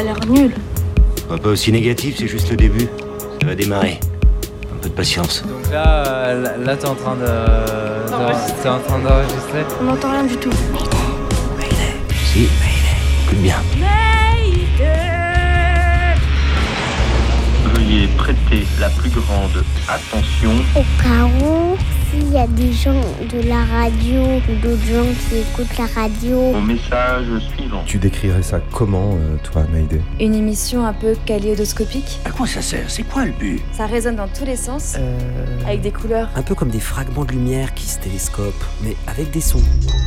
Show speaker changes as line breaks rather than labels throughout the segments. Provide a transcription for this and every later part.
a l'air nul.
Pas aussi négatif, c'est juste le début. Ça va démarrer. Un peu de patience.
Donc là, euh, là, t'es en train de. de- T'es en train d'enregistrer.
On n'entend rien du tout.
Si, écoute bien.
Veuillez prêter la plus grande attention.
Au cas où, s'il y a des gens de la radio ou d'autres gens qui écoutent la radio,
au message suivant.
Tu décrirais ça comment, euh, toi, Mayday
Une émission un peu kaléidoscopique.
À quoi ça sert? C'est quoi le but?
Ça résonne dans tous les sens,
Euh,
avec des couleurs.
un peu comme des fragments de lumière qui se télescopent, mais avec des sons.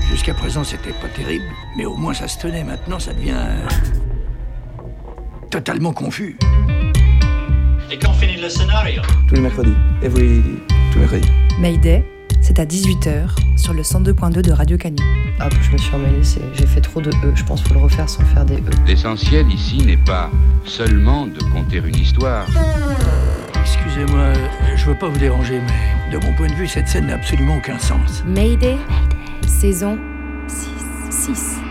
Jusqu'à présent, c'était pas terrible, mais au moins ça se tenait. Maintenant, ça devient. euh, totalement confus.
Et quand finit le scénario?
Tous les mercredis. Every... Tous les mercredis.
Mayday, c'est à 18h sur le 102.2 de Radio Canu.
Ah, je me suis emmêlée, j'ai fait trop de E. Je pense qu'il faut le refaire sans faire des E.
L'essentiel ici n'est pas seulement de conter une histoire.
Excusez-moi, euh, je veux pas vous déranger, mais de mon point de vue, cette scène n'a absolument aucun sens.
Mayday, saison 6.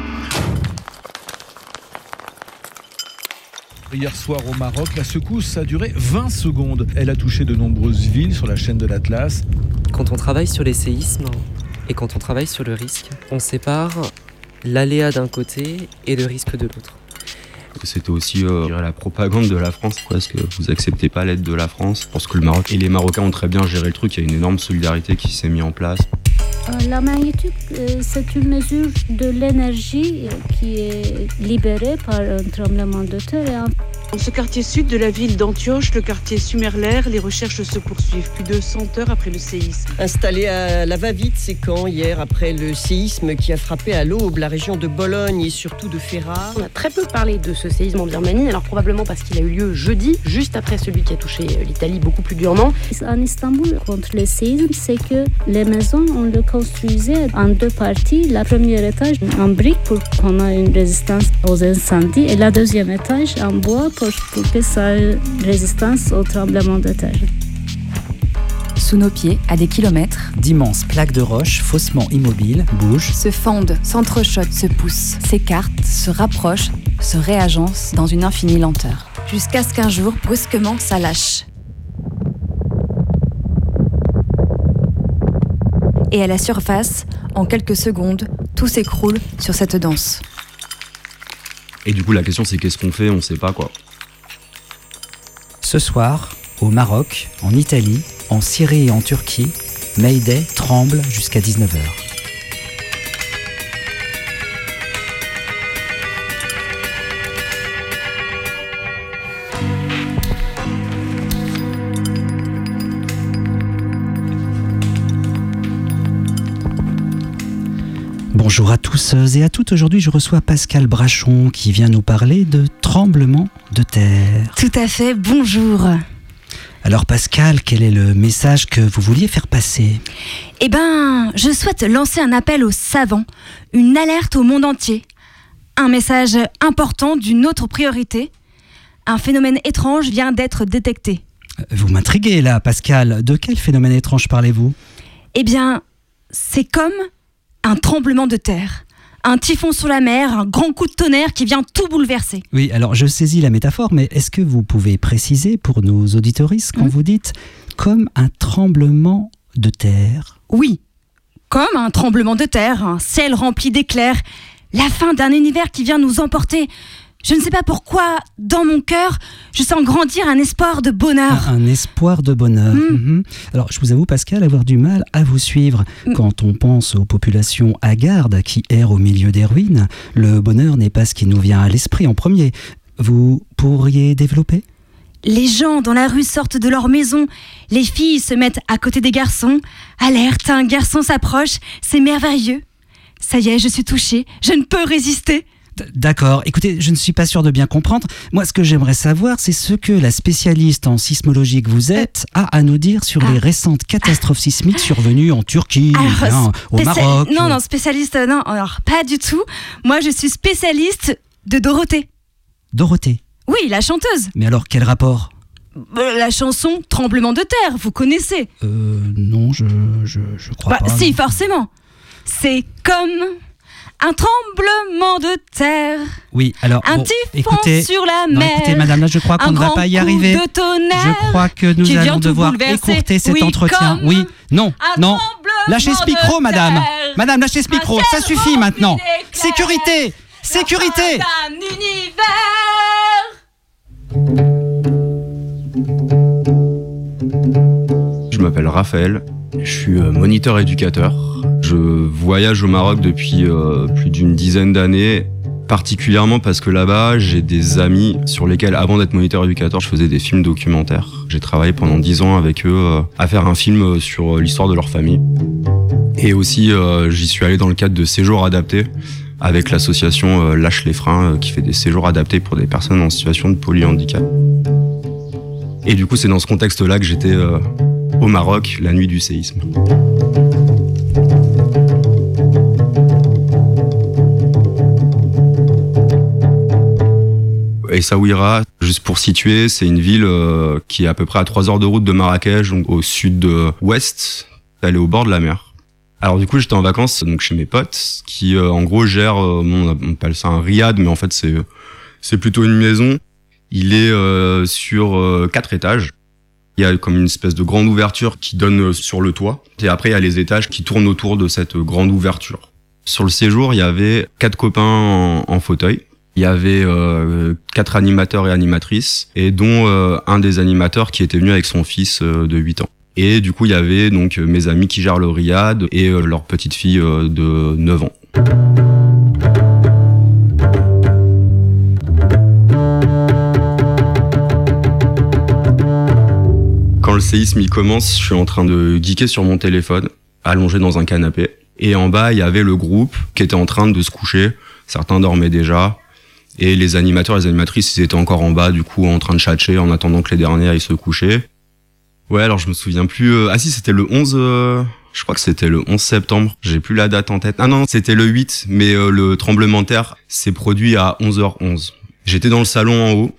Hier soir au Maroc, la secousse a duré 20 secondes. Elle a touché de nombreuses villes sur la chaîne de l'Atlas.
Quand on travaille sur les séismes et quand on travaille sur le risque, on sépare l'aléa d'un côté et le risque de l'autre.
C'était aussi euh, la propagande de la France, parce que vous acceptez pas l'aide de la France. Je pense que le Maroc et les Marocains ont très bien géré le truc. Il y a une énorme solidarité qui s'est mise en place.
Euh, la magnitude, euh, c'est une mesure de l'énergie euh, qui est libérée par un tremblement de terre.
Dans ce quartier sud de la ville d'Antioche, le quartier Sumerlère, les recherches se poursuivent plus de 100 heures après le séisme.
Installé à la va-vite, c'est quand hier, après le séisme qui a frappé à l'aube la région de Bologne et surtout de Ferrare.
On a très peu parlé de ce séisme en Birmanie, alors probablement parce qu'il a eu lieu jeudi, juste après celui qui a touché euh, l'Italie beaucoup plus durement.
En Istanbul, contre le séisme, c'est que les maisons, on le construisait en deux parties. La première étage en briques pour qu'on ait une résistance aux incendies et la deuxième étage en bois pour, pour que ça ait résistance au tremblement de terre.
Sous nos pieds, à des kilomètres,
D'immenses plaques de roches faussement immobiles bougent.
se fondent, s'entrechoquent, se poussent, s'écartent, se rapprochent, se réagencent dans une infinie lenteur. Jusqu'à ce qu'un jour, brusquement, ça lâche. Et à la surface, en quelques secondes, tout s'écroule sur cette danse.
Et du coup, la question c'est qu'est-ce qu'on fait? On sait pas quoi.
Ce soir, au Maroc, en Italie, en Syrie et en Turquie, Mayday tremble jusqu'à 19h. Bonjour à tous et à toutes. Aujourd'hui, je reçois Pascal Brachon qui vient nous parler de tremblement de terre.
Tout à fait, bonjour.
Alors Pascal, quel est le message que vous vouliez faire passer?
Eh ben, je souhaite lancer un appel aux savants, une alerte au monde entier. Un message important d'une autre priorité. Un phénomène étrange vient d'être détecté.
Vous m'intriguez là, Pascal. De quel phénomène étrange parlez-vous?
Eh bien, c'est comme un tremblement de terre. Un typhon sur la mer, un grand coup de tonnerre qui vient tout bouleverser.
Oui, alors je saisis la métaphore, mais est-ce que vous pouvez préciser pour nos auditoristes quand vous dites comme un tremblement de terre
Oui, comme un tremblement de terre, un ciel rempli d'éclairs, la fin d'un univers qui vient nous emporter. Je ne sais pas pourquoi, dans mon cœur, je sens grandir un espoir de bonheur.
Un espoir de bonheur. Mhm. Alors, je vous avoue, Pascal, avoir du mal à vous suivre. Quand on pense aux populations hagardes qui errent au milieu des ruines, le bonheur n'est pas ce qui nous vient à l'esprit en premier. Vous pourriez développer?
Les gens dans la rue sortent de leur maison, les filles se mettent à côté des garçons. Alerte, un garçon s'approche, c'est merveilleux. Ça y est, je suis touchée, je ne peux résister.
D'accord. Écoutez, je ne suis pas sûr de bien comprendre. Moi, ce que j'aimerais savoir, c'est ce que la spécialiste en sismologie que vous êtes a à nous dire sur les récentes catastrophes sismiques survenues en Turquie, au Maroc.
Non, non, spécialiste, euh, non, alors pas du tout. Moi, je suis spécialiste de Dorothée.
Dorothée.
Oui, la chanteuse.
Mais alors, quel rapport?
Euh, La chanson Tremblement de terre, vous connaissez?
Euh, non, je, je, je crois
Bah,
pas.
si, forcément. C'est comme un tremblement de terre
Oui, alors.
Un
bon,
typhon
écoutez,
sur la
non,
mer.
écoutez, madame, là, je crois qu'on ne va pas y arriver.
de tonnerre
Je crois que nous
qui vient
allons devoir écourter cet
Oui,
entretien.
comme
Oui, non,
un
non. Lâchez ce micro, madame.
terre.
Madame, lâchez ce micro. Ça suffit maintenant. Sécurité Sécurité
Un univers.
Je m'appelle Raphaël, je suis euh, moniteur éducateur. Je voyage au Maroc depuis euh, plus d'une dizaine d'années, particulièrement parce que là-bas, j'ai des amis sur lesquels, avant d'être moniteur éducateur, je faisais des films documentaires. J'ai travaillé pendant dix ans avec eux euh, à faire un film sur l'histoire de leur famille. Et aussi, j'y suis allé dans le cadre de séjours adaptés avec l'association Lâche les freins, qui fait des séjours adaptés pour des personnes en situation de polyhandicap. Et du coup, c'est dans ce contexte-là que j'étais au Maroc la nuit du séisme. Essaouira, juste pour situer, c'est une ville euh, qui est à peu près à 3 heures de route de Marrakech, au sud-ouest. Elle est au bord de la mer. Alors du coup, j'étais en vacances donc chez mes potes qui, euh, en gros, gèrent, euh, on appelle ça un riad, mais en fait, c'est plutôt une maison. Il est sur quatre étages. Il y a comme une espèce de grande ouverture qui donne euh, sur le toit. Et après, il y a les étages qui tournent autour de cette euh, grande ouverture. Sur le séjour, il y avait quatre copains en, fauteuil. Il y avait euh, quatre animateurs et animatrices, et dont un des animateurs qui était venu avec son fils de 8 ans. Et du coup, il y avait donc mes amis qui gèrent le riad et leur petite fille de 9 ans. Séisme il commence, je suis en train de geeker sur mon téléphone, allongé dans un canapé. Et en bas, il y avait le groupe qui était en train de se coucher. Certains dormaient déjà. Et les animateurs les animatrices, ils étaient encore en bas, du coup, en train de chatcher en attendant que les derniers aillent se coucher. Ouais, alors je me souviens plus. euh, Ah si, c'était le 11... euh, Je crois que c'était le 11 septembre. J'ai plus la date en tête. Ah non, c'était le 8, mais euh, le tremblement de terre s'est produit à 11h11. J'étais dans le salon en haut.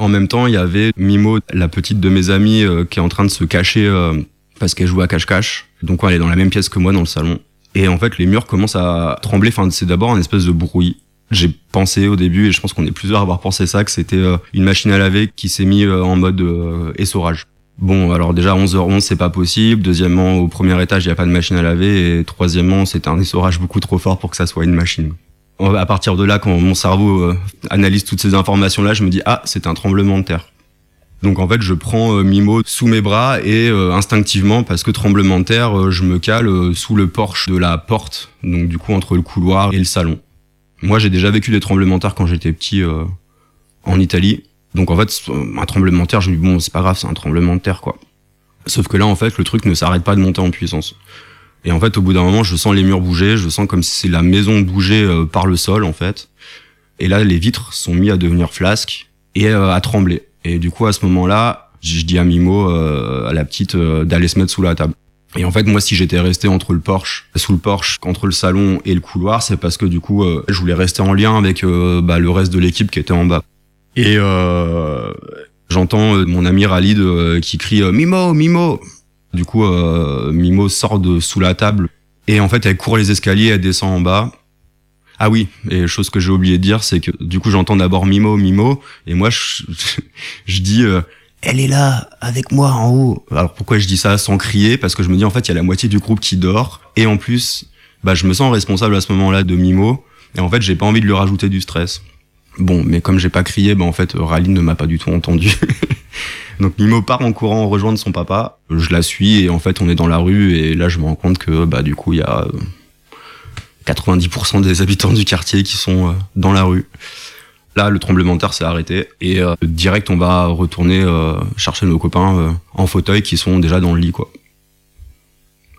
En même temps, il y avait Mimo, la petite de mes amies, euh, qui est en train de se cacher euh, parce qu'elle joue à cache-cache. Donc elle est dans la même pièce que moi dans le salon. Et en fait, les murs commencent à trembler. Enfin, c'est d'abord un espèce de bruit. J'ai pensé au début, et je pense qu'on est plusieurs à avoir pensé ça, que c'était euh, une machine à laver qui s'est mis euh, en mode euh, essorage. Bon, alors déjà 11h11, c'est pas possible. Deuxièmement, au premier étage, il y a pas de machine à laver. Et troisièmement, c'était un essorage beaucoup trop fort pour que ça soit une machine. À partir de là, quand mon cerveau euh, analyse toutes ces informations-là, je me dis ah, c'est un tremblement de terre. Donc en fait, je prends euh, Mimo sous mes bras et euh, instinctivement, parce que tremblement de terre, je me cale sous le porche de la porte, donc du coup entre le couloir et le salon. Moi, j'ai déjà vécu des tremblements de terre quand j'étais petit en Italie. Donc en fait, un tremblement de terre, je me dis bon, c'est pas grave, c'est un tremblement de terre quoi. Sauf que là, en fait, le truc ne s'arrête pas de monter en puissance. Et en fait, au bout d'un moment, je sens les murs bouger, je sens comme si la maison bougeait euh, par le sol en fait. Et là, les vitres sont mis à devenir flasques et euh, à trembler. Et du coup, à ce moment-là, je dis à Mimo, euh, à la petite, euh, d'aller se mettre sous la table. Et en fait, moi, si j'étais resté entre le porche, sous le porche, entre le salon et le couloir, c'est parce que du coup, je voulais rester en lien avec bah, le reste de l'équipe qui était en bas. Et j'entends mon ami Ralid qui crie Mimo, Mimo. Du coup, euh, Mimo sort de sous la table et en fait, elle court les escaliers, elle descend en bas. Ah oui, et chose que j'ai oublié de dire, c'est que du coup, j'entends d'abord Mimo, Mimo, et moi, je, je dis euh, elle est là avec moi en haut. Alors pourquoi je dis ça sans crier? Parce que je me dis en fait il y a la moitié du groupe qui dort et en plus bah je me sens responsable à ce moment-là de Mimo et en fait j'ai pas envie de lui rajouter du stress. Bon mais comme j'ai pas crié bah en fait Rally ne m'a pas du tout entendu. Donc Mimo part en courant rejoindre son papa. Je la suis et en fait on est dans la rue et là je me rends compte que bah du coup il y a euh, 90% des habitants du quartier qui sont euh, dans la rue. Là, le tremblement de terre s'est arrêté et euh, direct, on va retourner euh, chercher nos copains euh, en fauteuil qui sont déjà dans le lit, quoi.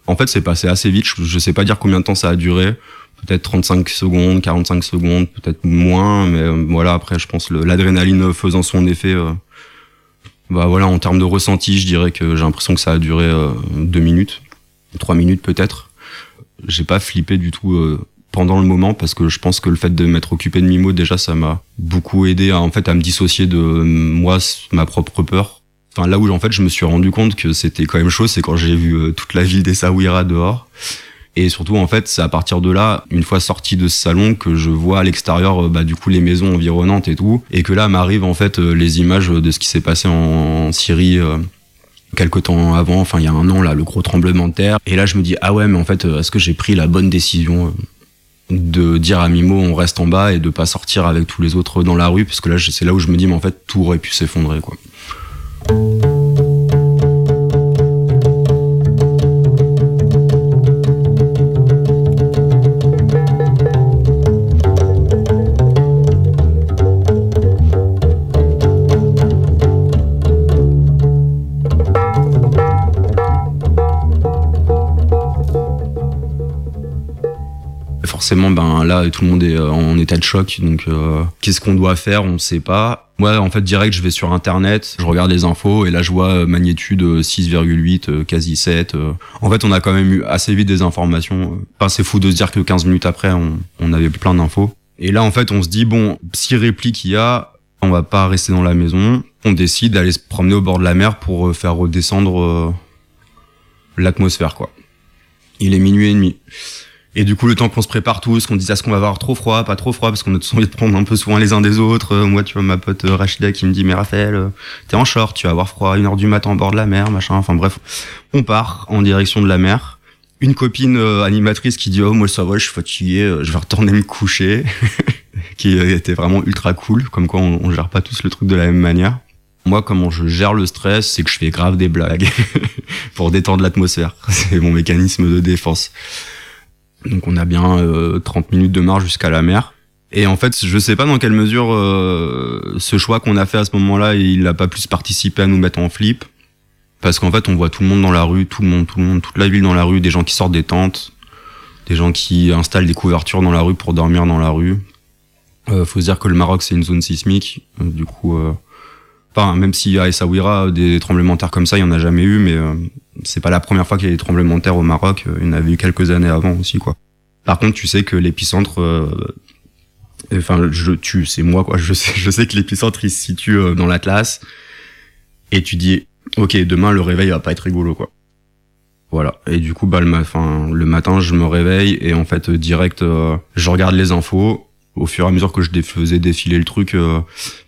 En fait, c'est passé assez vite. Je, je sais pas dire combien de temps ça a duré. Peut-être 35 secondes, 45 secondes, peut-être moins. Mais euh, voilà, après, je pense l'adrénaline faisant son effet. Bah voilà, en termes de ressenti, je dirais que j'ai l'impression que ça a duré euh, deux minutes, trois minutes peut-être. J'ai pas flippé du tout euh, pendant le moment parce que je pense que le fait de m'être occupé de Mimo déjà ça m'a beaucoup aidé à en fait à me dissocier de euh, moi ma propre peur. Enfin là où en fait je me suis rendu compte que c'était quand même chaud c'est quand j'ai vu toute la ville des Saouira dehors Et surtout, en fait, c'est à partir de là, une fois sorti de ce salon, que je vois à l'extérieur, bah, du coup, les maisons environnantes et tout. Et que là m'arrivent, en fait, les images de ce qui s'est passé en Syrie quelque temps avant, enfin il y a un an là, le gros tremblement de terre. Et là je me dis ah ouais mais en fait est-ce que j'ai pris la bonne décision de dire à Mimo on reste en bas et de pas sortir avec tous les autres dans la rue? Parce que là c'est là où je me dis mais en fait tout aurait pu s'effondrer quoi. Ben là, tout le monde est euh, en état de choc. Donc, euh, qu'est-ce qu'on doit faire On ne sait pas. Moi, en fait, direct, je vais sur Internet, je regarde les infos et là, je vois euh, magnitude 6,8, quasi 7. En fait, on a quand même eu assez vite des informations. Enfin, c'est fou de se dire que 15 minutes après, on, on avait plein d'infos. Et là, en fait, on se dit bon, si réplique il y a, on va pas rester dans la maison. On décide d'aller se promener au bord de la mer pour faire redescendre l'atmosphère, quoi. Il est minuit et demi. Et du coup, le temps qu'on se prépare tous, qu'on dise est-ce qu'on va avoir trop froid, pas trop froid, parce qu'on a tous envie de prendre un peu soin les uns des autres. Euh, moi, tu vois, ma pote euh, Rachida qui me dit, mais Raphaël, euh, t'es en short, tu vas avoir froid une heure du matin en bord de la mer, machin. Enfin bref, on part en direction de la mer. Une copine animatrice qui dit, oh, moi, ça va, je suis fatigué, je vais retourner me coucher. qui était vraiment ultra cool, comme quoi on, on gère pas tous le truc de la même manière. Moi, comment je gère le stress, c'est que je fais grave des blagues pour détendre l'atmosphère. C'est mon mécanisme de défense. Donc on a bien 30 euh, minutes de marche jusqu'à la mer. Et en fait, je sais pas dans quelle mesure euh, ce choix qu'on a fait à ce moment-là, il a pas plus participé à nous mettre en flip. Parce qu'en fait, on voit tout le monde dans la rue, tout le monde, tout le monde, toute la ville dans la rue, des gens qui sortent des tentes, des gens qui installent des couvertures dans la rue pour dormir dans la rue. Euh, faut se dire que le Maroc, c'est une zone sismique. Euh, du coup, enfin, même y a Essaouira, des tremblements de terre comme ça, il y en a jamais eu, mais c'est pas la première fois qu'il y a des tremblements de terre au Maroc. Il y en avait eu quelques années avant aussi, quoi. Par contre, tu sais que l'épicentre, euh, enfin, je, tu, c'est moi, quoi. Je sais, je sais que l'épicentre il se situe euh, dans l'Atlas. Et tu dis, ok, demain le réveil va pas être rigolo, quoi. Voilà. Et du coup, bah, le, le matin, je me réveille et en fait, direct, euh, je regarde les infos. Au fur et à mesure que je faisais défiler le truc,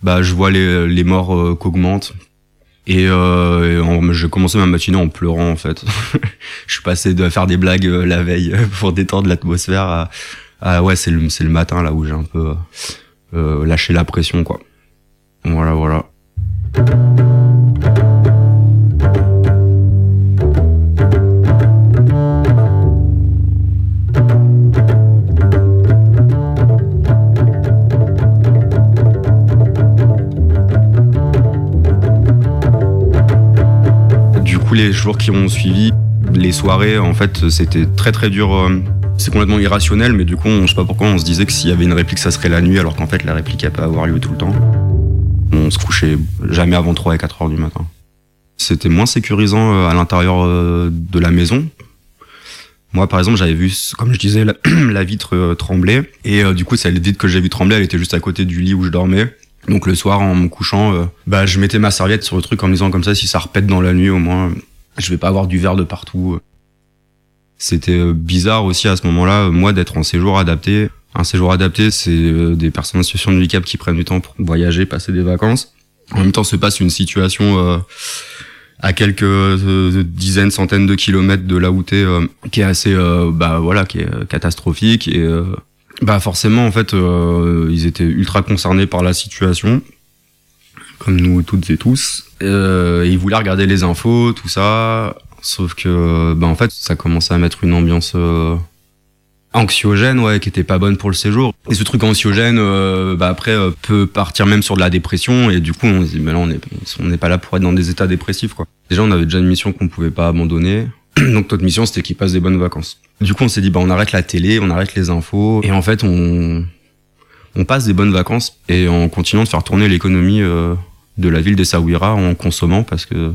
bah, je vois les, les morts qu'augmentent et, euh, j'ai commencé ma matinée en pleurant en fait. je suis passé de faire des blagues euh, la veille pour détendre l'atmosphère à, ouais c'est le le matin là où j'ai un peu euh, lâché la pression quoi. Voilà voilà. Les jours qui ont suivi, les soirées, en fait, c'était très très dur. Euh, c'est complètement irrationnel, mais du coup, on, je sais pas pourquoi, on se disait que s'il y avait une réplique, ça serait la nuit, alors qu'en fait, la réplique, elle peut avoir lieu tout le temps. On se couchait jamais avant 3 et 4 heures du matin. C'était moins sécurisant euh, à l'intérieur euh, de la maison. Moi, par exemple, j'avais vu, comme je disais, la, vitre trembler. Et du coup, celle vitre que j'ai vu trembler, elle était juste à côté du lit où je dormais. Donc le soir, en me couchant, euh, bah, je mettais ma serviette sur le truc en me disant comme ça, si ça repète dans la nuit, au moins, je vais pas avoir du verre de partout. C'était euh, bizarre aussi à ce moment-là, moi, d'être en séjour adapté. Un séjour adapté, c'est euh, des personnes en situation de handicap qui prennent du temps pour voyager, passer des vacances. En même temps, se passe une situation à quelques dizaines, centaines de kilomètres de là où t'es, qui est assez, bah voilà, qui est catastrophique et bah forcément, en fait, euh, ils étaient ultra concernés par la situation, comme nous toutes et tous. Euh, ils voulaient regarder les infos, tout ça, sauf que, bah en fait, ça commençait à mettre une ambiance euh, anxiogène, ouais, qui était pas bonne pour le séjour. Et ce truc anxiogène, euh, bah après, euh, peut partir même sur de la dépression, et du coup, on se dit, mais là, on n'est on n'est pas là pour être dans des états dépressifs, quoi. Déjà, on avait déjà une mission qu'on pouvait pas abandonner. Donc notre mission c'était qu'ils passent des bonnes vacances. Du coup on s'est dit bah on arrête la télé, on arrête les infos et en fait on on passe des bonnes vacances et en continuant de faire tourner l'économie euh, de la ville d'Essaouira en consommant parce que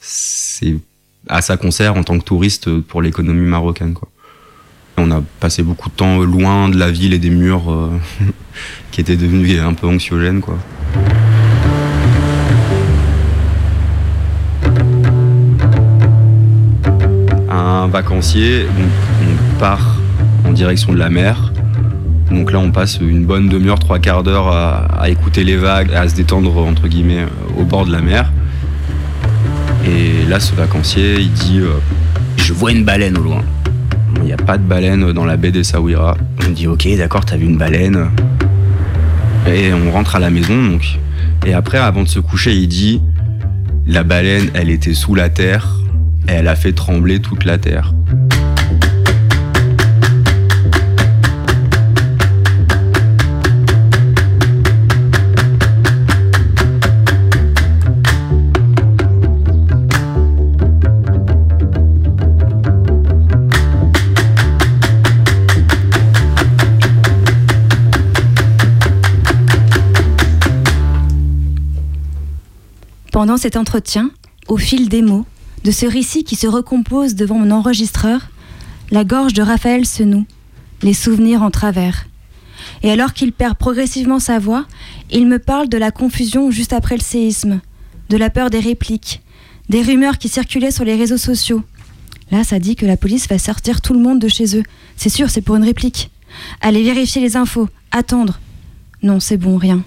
c'est à ça qu'on sert en tant que touriste pour l'économie marocaine quoi. On a passé beaucoup de temps loin de la ville et des murs euh, qui étaient devenus un peu anxiogènes quoi. Vacancier. part en direction de la mer. Donc là, on passe une bonne demi-heure, trois quarts d'heure à, écouter les vagues, à se détendre entre guillemets au bord de la mer. Et là, ce vacancier, il dit euh, Je vois une baleine au loin. Il n'y a pas de baleine dans la baie des Saouira. On dit Ok, d'accord, t'as vu une baleine. Et on rentre à la maison. Donc. Et après, avant de se coucher, il dit La baleine, elle était sous la terre. Elle a fait trembler toute la terre.
Pendant cet entretien, au fil des mots, de ce récit qui se recompose devant mon enregistreur, la gorge de Raphaël se noue, les souvenirs en travers. Et alors qu'il perd progressivement sa voix, il me parle de la confusion juste après le séisme, de la peur des répliques, des rumeurs qui circulaient sur les réseaux sociaux. Là, ça dit que la police va sortir tout le monde de chez eux. C'est sûr, c'est pour une réplique. Aller vérifier les infos, attendre. Non, c'est bon, rien.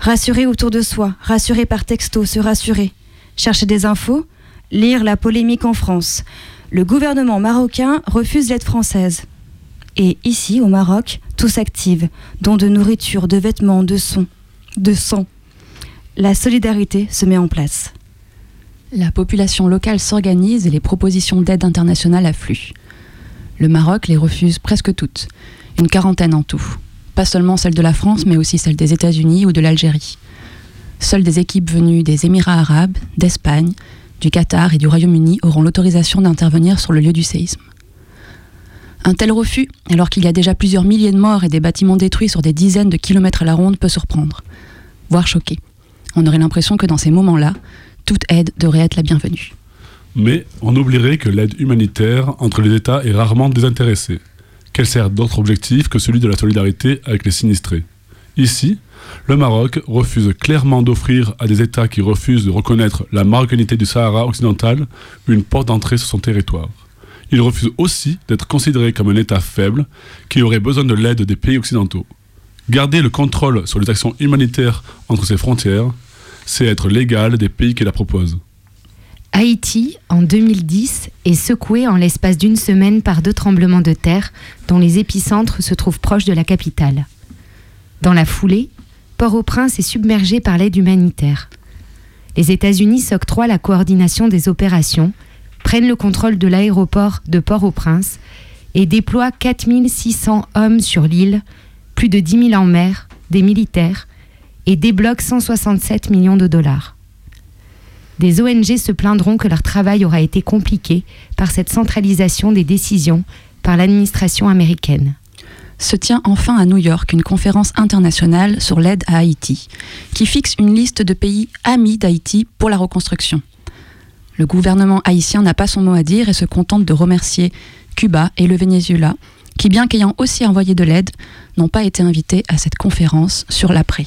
Rassurer autour de soi, rassurer par texto, se rassurer. Chercher des infos, lire la polémique en France. Le gouvernement marocain refuse l'aide française. Et ici, au Maroc, tout s'active, dont de nourriture, de vêtements, de sons, de sang. La solidarité se met en place.
La population locale s'organise et les propositions d'aide internationale affluent. Le Maroc les refuse presque toutes, une quarantaine en tout pas seulement celle de la France, mais aussi celle des États-Unis ou de l'Algérie. Seules des équipes venues des Émirats arabes, d'Espagne, du Qatar et du Royaume-Uni auront l'autorisation d'intervenir sur le lieu du séisme. Un tel refus, alors qu'il y a déjà plusieurs milliers de morts et des bâtiments détruits sur des dizaines de kilomètres à la ronde, peut surprendre, voire choquer. On aurait l'impression que dans ces moments-là, toute aide devrait être la bienvenue.
Mais on oublierait que l'aide humanitaire entre les États est rarement désintéressée qu'elle sert d'autre objectif que celui de la solidarité avec les sinistrés. Ici, le Maroc refuse clairement d'offrir à des États qui refusent de reconnaître la marocanité du Sahara occidental une porte d'entrée sur son territoire. Il refuse aussi d'être considéré comme un État faible qui aurait besoin de l'aide des pays occidentaux. Garder le contrôle sur les actions humanitaires entre ses frontières, c'est être légal des pays qui la proposent.
Haïti, en 2010, est secoué en l'espace d'une semaine par deux tremblements de terre dont les épicentres se trouvent proches de la capitale. Dans la foulée, Port-au-Prince est submergé par l'aide humanitaire. Les États-Unis s'octroient la coordination des opérations, prennent le contrôle de l'aéroport de Port-au-Prince et déploient 4600 hommes sur l'île, plus de 10 000 en mer, des militaires, et débloquent 167 millions de dollars. Des ONG se plaindront que leur travail aura été compliqué par cette centralisation des décisions par l'administration américaine.
Se tient enfin à New York une conférence internationale sur l'aide à Haïti, qui fixe une liste de pays amis d'Haïti pour la reconstruction. Le gouvernement haïtien n'a pas son mot à dire et se contente de remercier Cuba et le Venezuela, qui, bien qu'ayant aussi envoyé de l'aide, n'ont pas été invités à cette conférence sur l'après.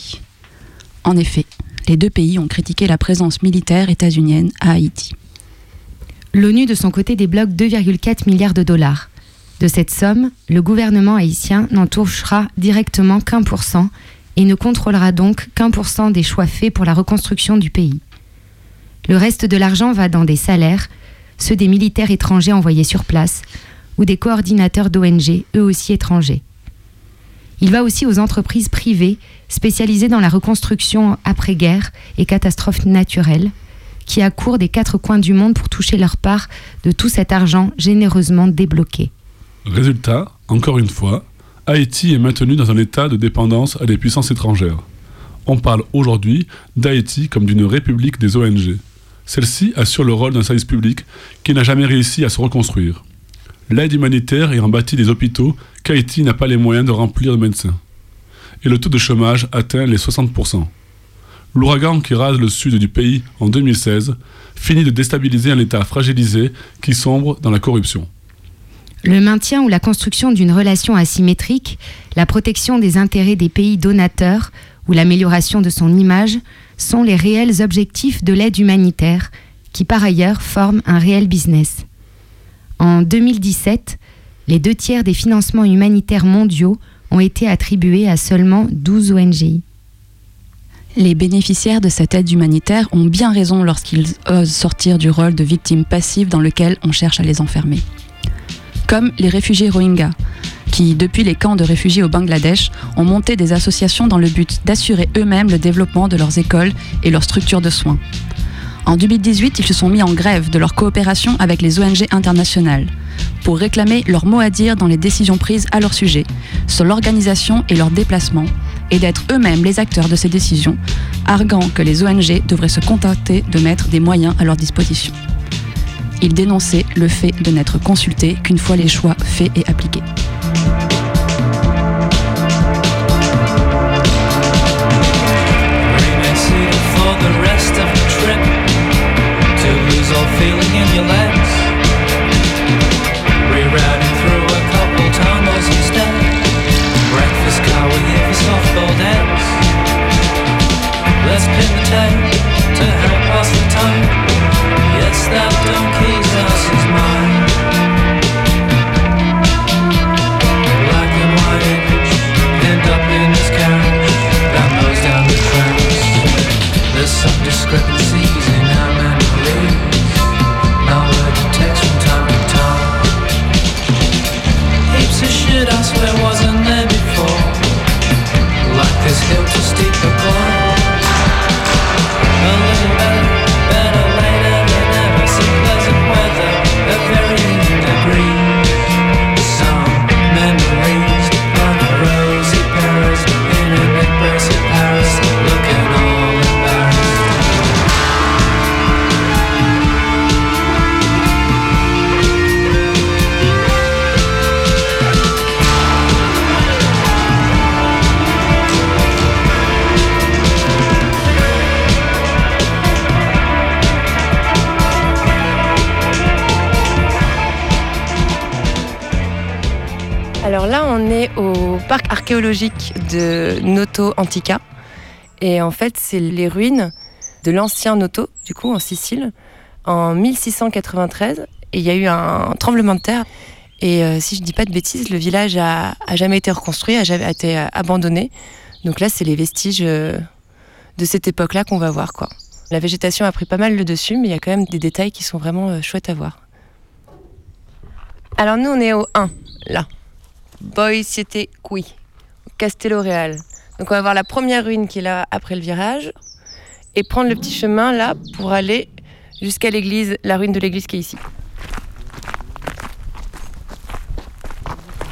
En effet, les deux pays ont critiqué la présence militaire états-unienne à Haïti.
L'ONU, de son côté, débloque 2,4 milliards de dollars. De cette somme, le gouvernement haïtien n'en touchera directement qu'un pour cent et ne contrôlera donc qu'un pour cent des choix faits pour la reconstruction du pays. Le reste de l'argent va dans des salaires, ceux des militaires étrangers envoyés sur place, ou des coordinateurs d'ONG, eux aussi étrangers. Il va aussi aux entreprises privées spécialisées dans la reconstruction après-guerre et catastrophes naturelles, qui accourent des quatre coins du monde pour toucher leur part de tout cet argent généreusement débloqué.
Résultat, encore une fois, Haïti est maintenu dans un état de dépendance à des puissances étrangères. On parle aujourd'hui d'Haïti comme d'une république des ONG. Celle-ci assure le rôle d'un service public qui n'a jamais réussi à se reconstruire. L'aide humanitaire ayant bâti des hôpitaux qu'Haïti n'a pas les moyens de remplir de médecins. Et le taux de chômage atteint les 60%. L'ouragan qui rase le sud du pays en 2016 finit de déstabiliser un État fragilisé qui sombre dans la corruption.
Le maintien ou la construction d'une relation asymétrique, la protection des intérêts des pays donateurs ou l'amélioration de son image sont les réels objectifs de l'aide humanitaire, qui par ailleurs forment un réel business. En 2017, les deux tiers des financements humanitaires mondiaux ont été attribués à seulement 12 ONG.
Les bénéficiaires de cette aide humanitaire ont bien raison lorsqu'ils osent sortir du rôle de victimes passives dans lequel on cherche à les enfermer. Comme les réfugiés Rohingyas, qui, depuis les camps de réfugiés au Bangladesh, ont monté des associations dans le but d'assurer eux-mêmes le développement de leurs écoles et leurs structures de soins. En 2018, ils se sont mis en grève de leur coopération avec les ONG internationales pour réclamer leur mot à dire dans les décisions prises à leur sujet, sur l'organisation et leur déplacement, et d'être eux-mêmes les acteurs de ces décisions, arguant que les ONG devraient se contenter de mettre des moyens à leur disposition. Ils dénonçaient le fait de n'être consultés qu'une fois les choix faits et appliqués.
listen de Noto Antica. Et en fait, c'est les ruines de l'ancien Noto, du coup, en Sicile, en 1693. Et il y a eu un tremblement de terre. Et euh, si je dis pas de bêtises, le village a, jamais été reconstruit, a été euh, abandonné. Donc là, c'est les vestiges euh, de cette époque-là qu'on va voir, quoi. La végétation a pris pas mal le dessus, mais il y a quand même des détails qui sont vraiment chouettes à voir. Alors nous, on est au 1, là. Boy Qui, Castello Real. Donc on va voir la première ruine qui est là après le virage et prendre le petit chemin là pour aller jusqu'à l'église, la ruine de l'église qui est ici.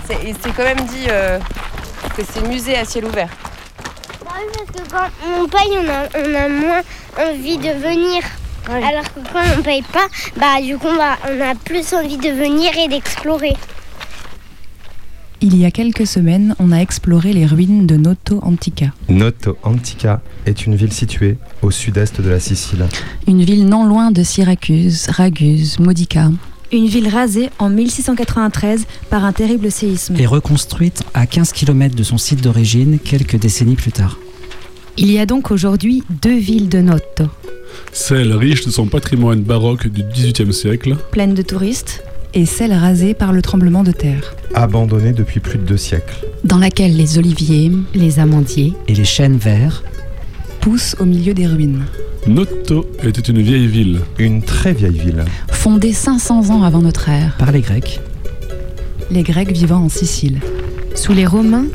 C'est c'est quand même dit euh, que c'est musée à ciel ouvert.
Bah oui, parce que quand on paye, on a, on a moins envie de venir. Alors que quand on paye pas, bah du coup, on, va- on a plus envie de venir et d'explorer.
Il y a quelques semaines, on a exploré les ruines de Noto Antica,
Noto Antica est une ville située au sud-est de la Sicile.
une ville non loin de Syracuse, Raguse, Modica.
Une ville rasée en 1693 par un terrible séisme.
Et reconstruite à 15 km de son site d'origine quelques décennies plus tard.
Il y a donc aujourd'hui deux villes de Noto.
Celle riche de son patrimoine baroque du XVIIIe siècle,
Pleine de touristes.
Et celle rasée par le tremblement de terre,
Abandonnée depuis plus de deux siècles.
dans laquelle les oliviers
Les amandiers.
Et les chênes verts
poussent au milieu des ruines.
Noto était une vieille ville.
Une très vieille ville.
Fondée 500 ans avant notre ère,
par les Grecs.
les Grecs vivant en Sicile.
Sous les Romains,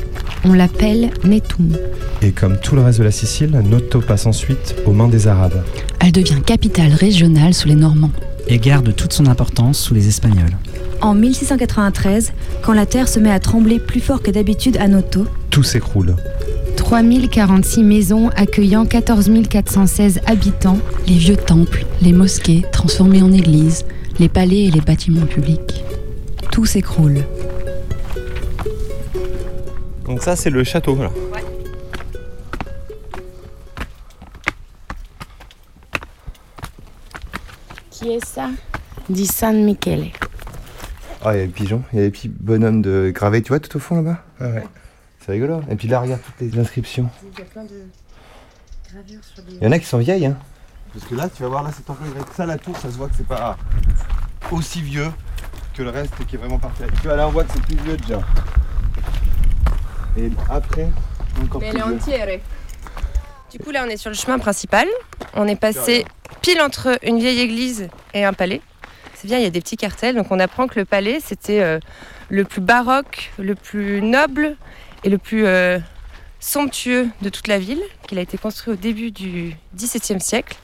on l'appelle Netum.
Et comme tout le reste de la Sicile, Noto passe ensuite aux mains des Arabes.
Elle devient capitale régionale sous les Normands.
Et garde toute son importance sous les Espagnols.
En 1693, quand la terre se met à trembler plus fort que d'habitude à Noto,
Tout s'écroule.
3046 maisons accueillant 14 416 habitants.
Les vieux temples, les mosquées transformées en églises, les palais et les bâtiments publics. Tout s'écroule.
Donc ça c'est le château là.
Qui est ça Di San Michele.
Ah il y a les pigeons, il y a les petits bonhommes de gravés, tu vois tout au fond là-bas Ah ouais. C'est rigolo. Et puis là regarde toutes les inscriptions.
Il y a plein de gravures sur les.
Il y en a qui sont vieilles hein. Parce que là tu vas voir là c'est encore avec ça la tour, ça se voit que c'est pas aussi vieux que le reste qui est vraiment parfait. Tu vois, là, on voit que c'est plus vieux déjà. Et après, encore plus vieux.
Du coup, là, on est sur le chemin principal. On est passé pile entre une vieille église et un palais. C'est bien, il y a des petits cartels. Donc, on apprend que le palais, c'était euh, le plus baroque, le plus noble et le plus euh, somptueux de toute la ville, qu'il a été construit au début du XVIIe siècle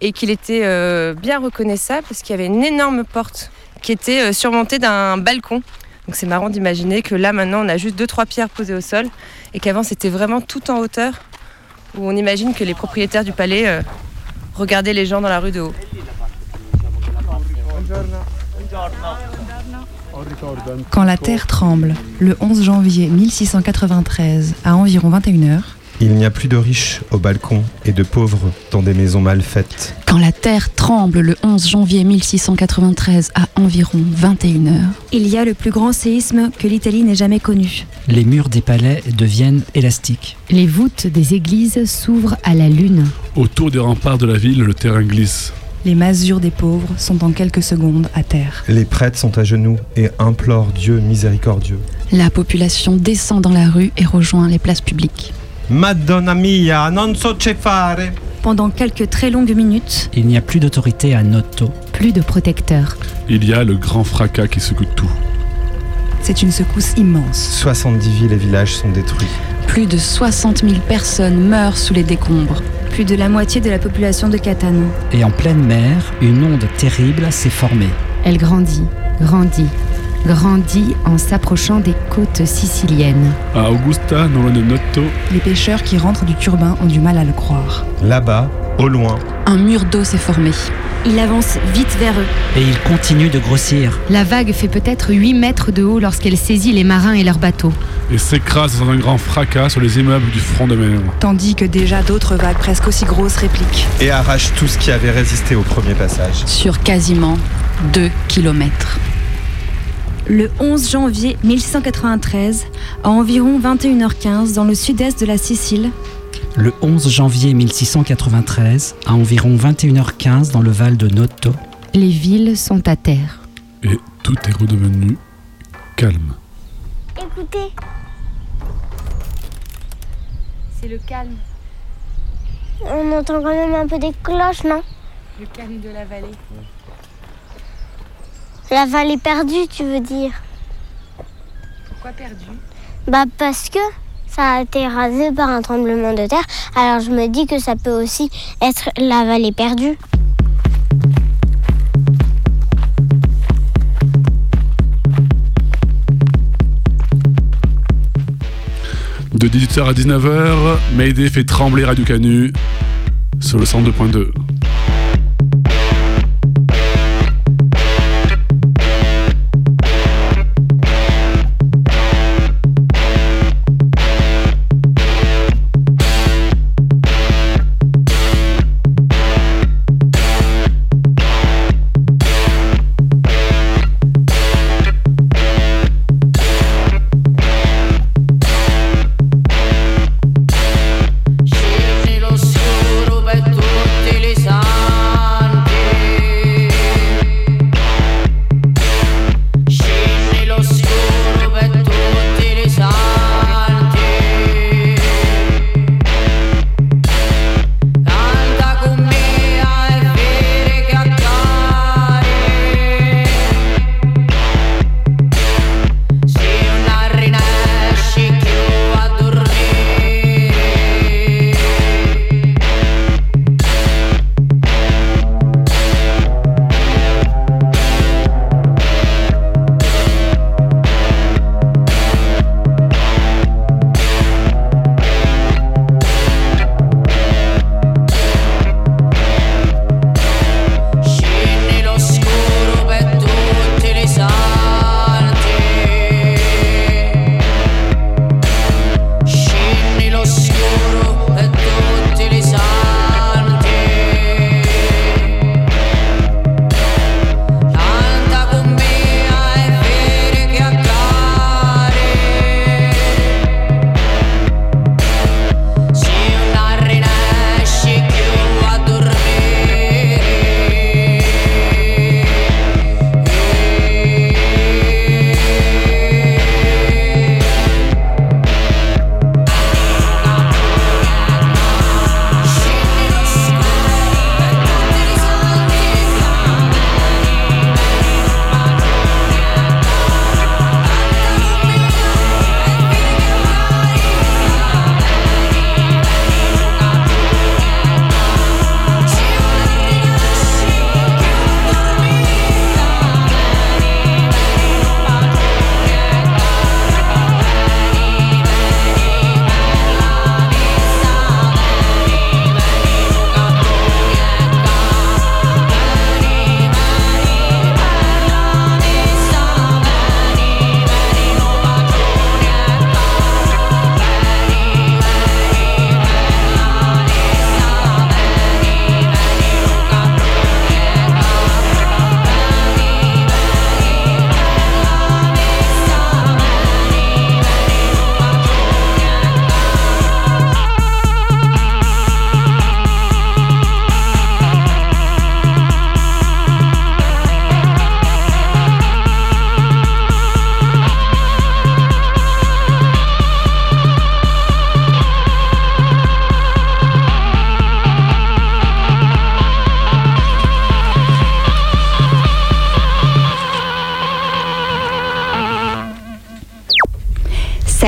et qu'il était euh, bien reconnaissable parce qu'il y avait une énorme porte qui était surmontée d'un balcon. Donc c'est marrant d'imaginer que là maintenant on a juste deux trois pierres posées au sol et qu'avant c'était vraiment tout en hauteur où on imagine que les propriétaires du palais euh, regardaient les gens dans la rue de haut.
Quand la terre tremble, le 11 janvier 1693 à environ 21h,
Il n'y a plus de riches au balcon et de pauvres dans des maisons mal faites.
quand la terre tremble le 11 janvier 1693 à environ 21h,
Il y a le plus grand séisme que l'Italie n'ait jamais connu.
Les murs des palais deviennent élastiques.
Les voûtes des églises s'ouvrent à la lune.
Autour des remparts de la ville, le terrain glisse.
les masures des pauvres sont en quelques secondes à terre.
Les prêtres sont à genoux et implorent Dieu miséricordieux.
La population descend dans la rue et rejoint les places publiques.
Madonna mia, non so che fare.
Pendant quelques très longues minutes,
Il n'y a plus d'autorité à Noto.
Plus de protecteurs.
Il y a le grand fracas qui secoue tout.
C'est une secousse immense.
70 villes et villages sont détruits.
Plus de 60 000 personnes meurent sous les décombres.
plus de la moitié de la population de Catane.
Et en pleine mer, une onde terrible s'est formée.
Elle grandit, grandit, grandit en s'approchant des côtes siciliennes.
À Augusta, non loin de Noto,
Les pêcheurs qui rentrent du turbin ont du mal à le croire.
Là-bas, au loin,
Un mur d'eau s'est formé.
Il avance vite vers eux.
Et il continue de grossir.
La vague fait peut-être 8 mètres de haut lorsqu'elle saisit les marins et leurs bateaux.
et s'écrase dans un grand fracas sur les immeubles du front de mer.
Tandis que déjà d'autres vagues presque aussi grosses répliquent.
et arrache tout ce qui avait résisté au premier passage.
Sur quasiment 2 kilomètres.
Le 11 janvier 1693, à environ 21h15 dans le sud-est de la Sicile,
Le 11 janvier 1693, à environ 21h15 dans le val de Noto,
Les villes sont à terre.
Et tout est redevenu calme.
Écoutez,
C'est le calme,
on entend quand même un peu des cloches, non?
Le calme de la vallée.
La vallée perdue, tu veux dire
Pourquoi perdu
Bah parce que ça a été rasé par un tremblement de terre. Alors je me dis que ça peut aussi être la vallée perdue.
De 18h à 19h, Mayday fait trembler Radio Canu sur le 102.2.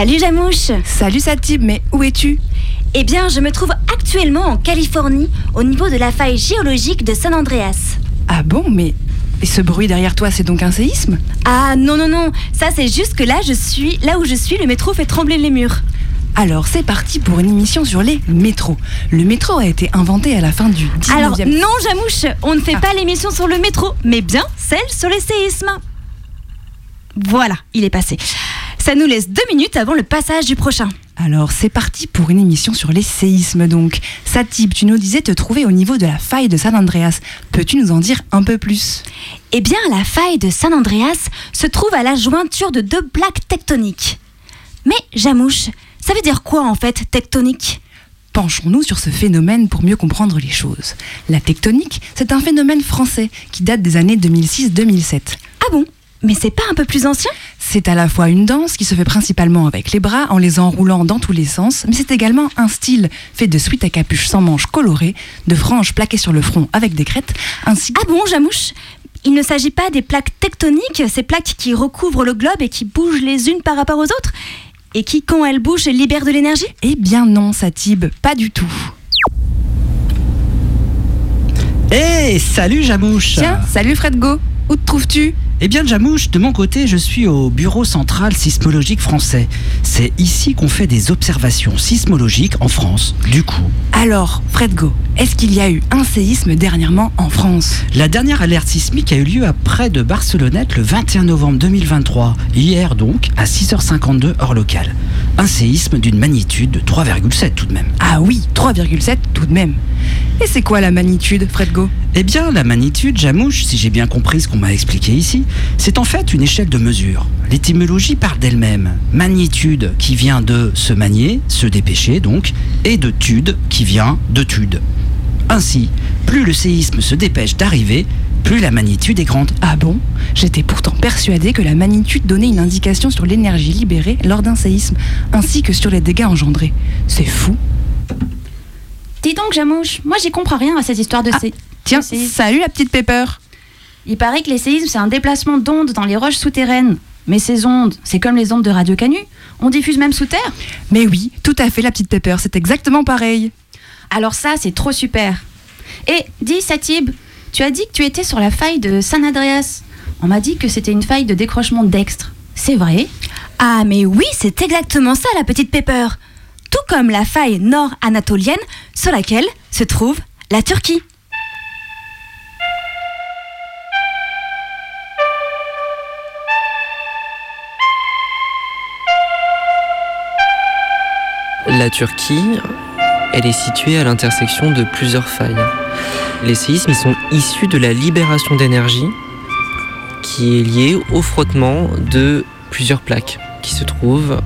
Salut Jamouche
Salut Satib, mais où es-tu?
Eh bien, je me trouve actuellement en Californie, au niveau de la faille géologique de San Andreas.
Ah bon, mais et ce bruit derrière toi, c'est donc un séisme?
Ah non, non, non, ça c'est juste que là, je suis, là où je suis, le métro fait trembler les murs.
Alors c'est parti pour une émission sur les métros. Le métro a été inventé à la fin du 19e
Alors non, Jamouche, on ne fait pas l'émission sur le métro, mais bien celle sur les séismes. Voilà, il est passé. Ça nous laisse deux minutes avant le passage du prochain.
Alors c'est parti pour une émission sur les séismes donc. Satib, tu nous disais te trouver au niveau de la faille de San Andreas. Peux-tu nous en dire un peu plus?
Eh bien, la faille de San Andreas se trouve à la jointure de deux plaques tectoniques. Mais Jamouche, ça veut dire quoi en fait tectonique?
Penchons-nous sur ce phénomène pour mieux comprendre les choses. La tectonique, c'est un phénomène français qui date des années 2006-2007.
Ah bon? Mais c'est pas un peu plus ancien?
C'est à la fois une danse qui se fait principalement avec les bras en les enroulant dans tous les sens, mais c'est également un style fait de suites à capuche sans manches colorées, de franges plaquées sur le front avec des crêtes, ainsi
Ah bon, Jamouche? Il ne s'agit pas des plaques tectoniques, ces plaques qui recouvrent le globe et qui bougent les unes par rapport aux autres? Et qui, quand elles bougent, libèrent de l'énergie?
Eh bien non, Satib, pas du tout.
Hé, salut Jamouche.
Tiens, salut Fredgo, où te trouves-tu?
Eh bien Jamouche, de mon côté, je suis au Bureau central sismologique français. C'est ici qu'on fait des observations sismologiques en France, du coup.
Alors, Fredgo, est-ce qu'il y a eu un séisme dernièrement en France?
La dernière alerte sismique a eu lieu à près de Barcelonnette le 21 novembre 2023, hier donc, à 6h52 heure locale. Un séisme d'une magnitude de 3,7 tout de même.
Ah oui, 3,7 tout de même. Et c'est quoi la magnitude, Fredgo
Eh bien, la magnitude, Jamouche, si j'ai bien compris ce qu'on m'a expliqué ici, c'est en fait une échelle de mesure. L'étymologie parle d'elle-même. Magnitude qui vient de se manier, se dépêcher donc, et de tude qui vient de tude. Ainsi, plus le séisme se dépêche d'arriver, plus la magnitude est grande.
Ah bon? J'étais pourtant persuadée que la magnitude donnait une indication sur l'énergie libérée lors d'un séisme, ainsi que sur les dégâts engendrés. C'est fou.
Dis donc, Jamouche, moi j'y comprends rien à cette histoire de sé-
Tiens, salut la petite Pepper
Il paraît que les séismes, c'est un déplacement d'ondes dans les roches souterraines. Mais ces ondes, c'est comme les ondes de Radio Canu. On diffuse même sous terre.
Mais oui, tout à fait la petite Pepper, c'est exactement pareil.
Alors ça, c'est trop super. Et dis, Satib, tu as dit que tu étais sur la faille de San Andreas. On m'a dit que c'était une faille de décrochement dextre. C'est vrai?
Ah mais oui, c'est exactement ça la petite Pepper. Tout comme la faille nord-anatolienne sur laquelle se trouve la Turquie.
La Turquie, elle est située à l'intersection de plusieurs failles. Les séismes, sont issus de la libération d'énergie qui est liée au frottement de plusieurs plaques qui se trouvent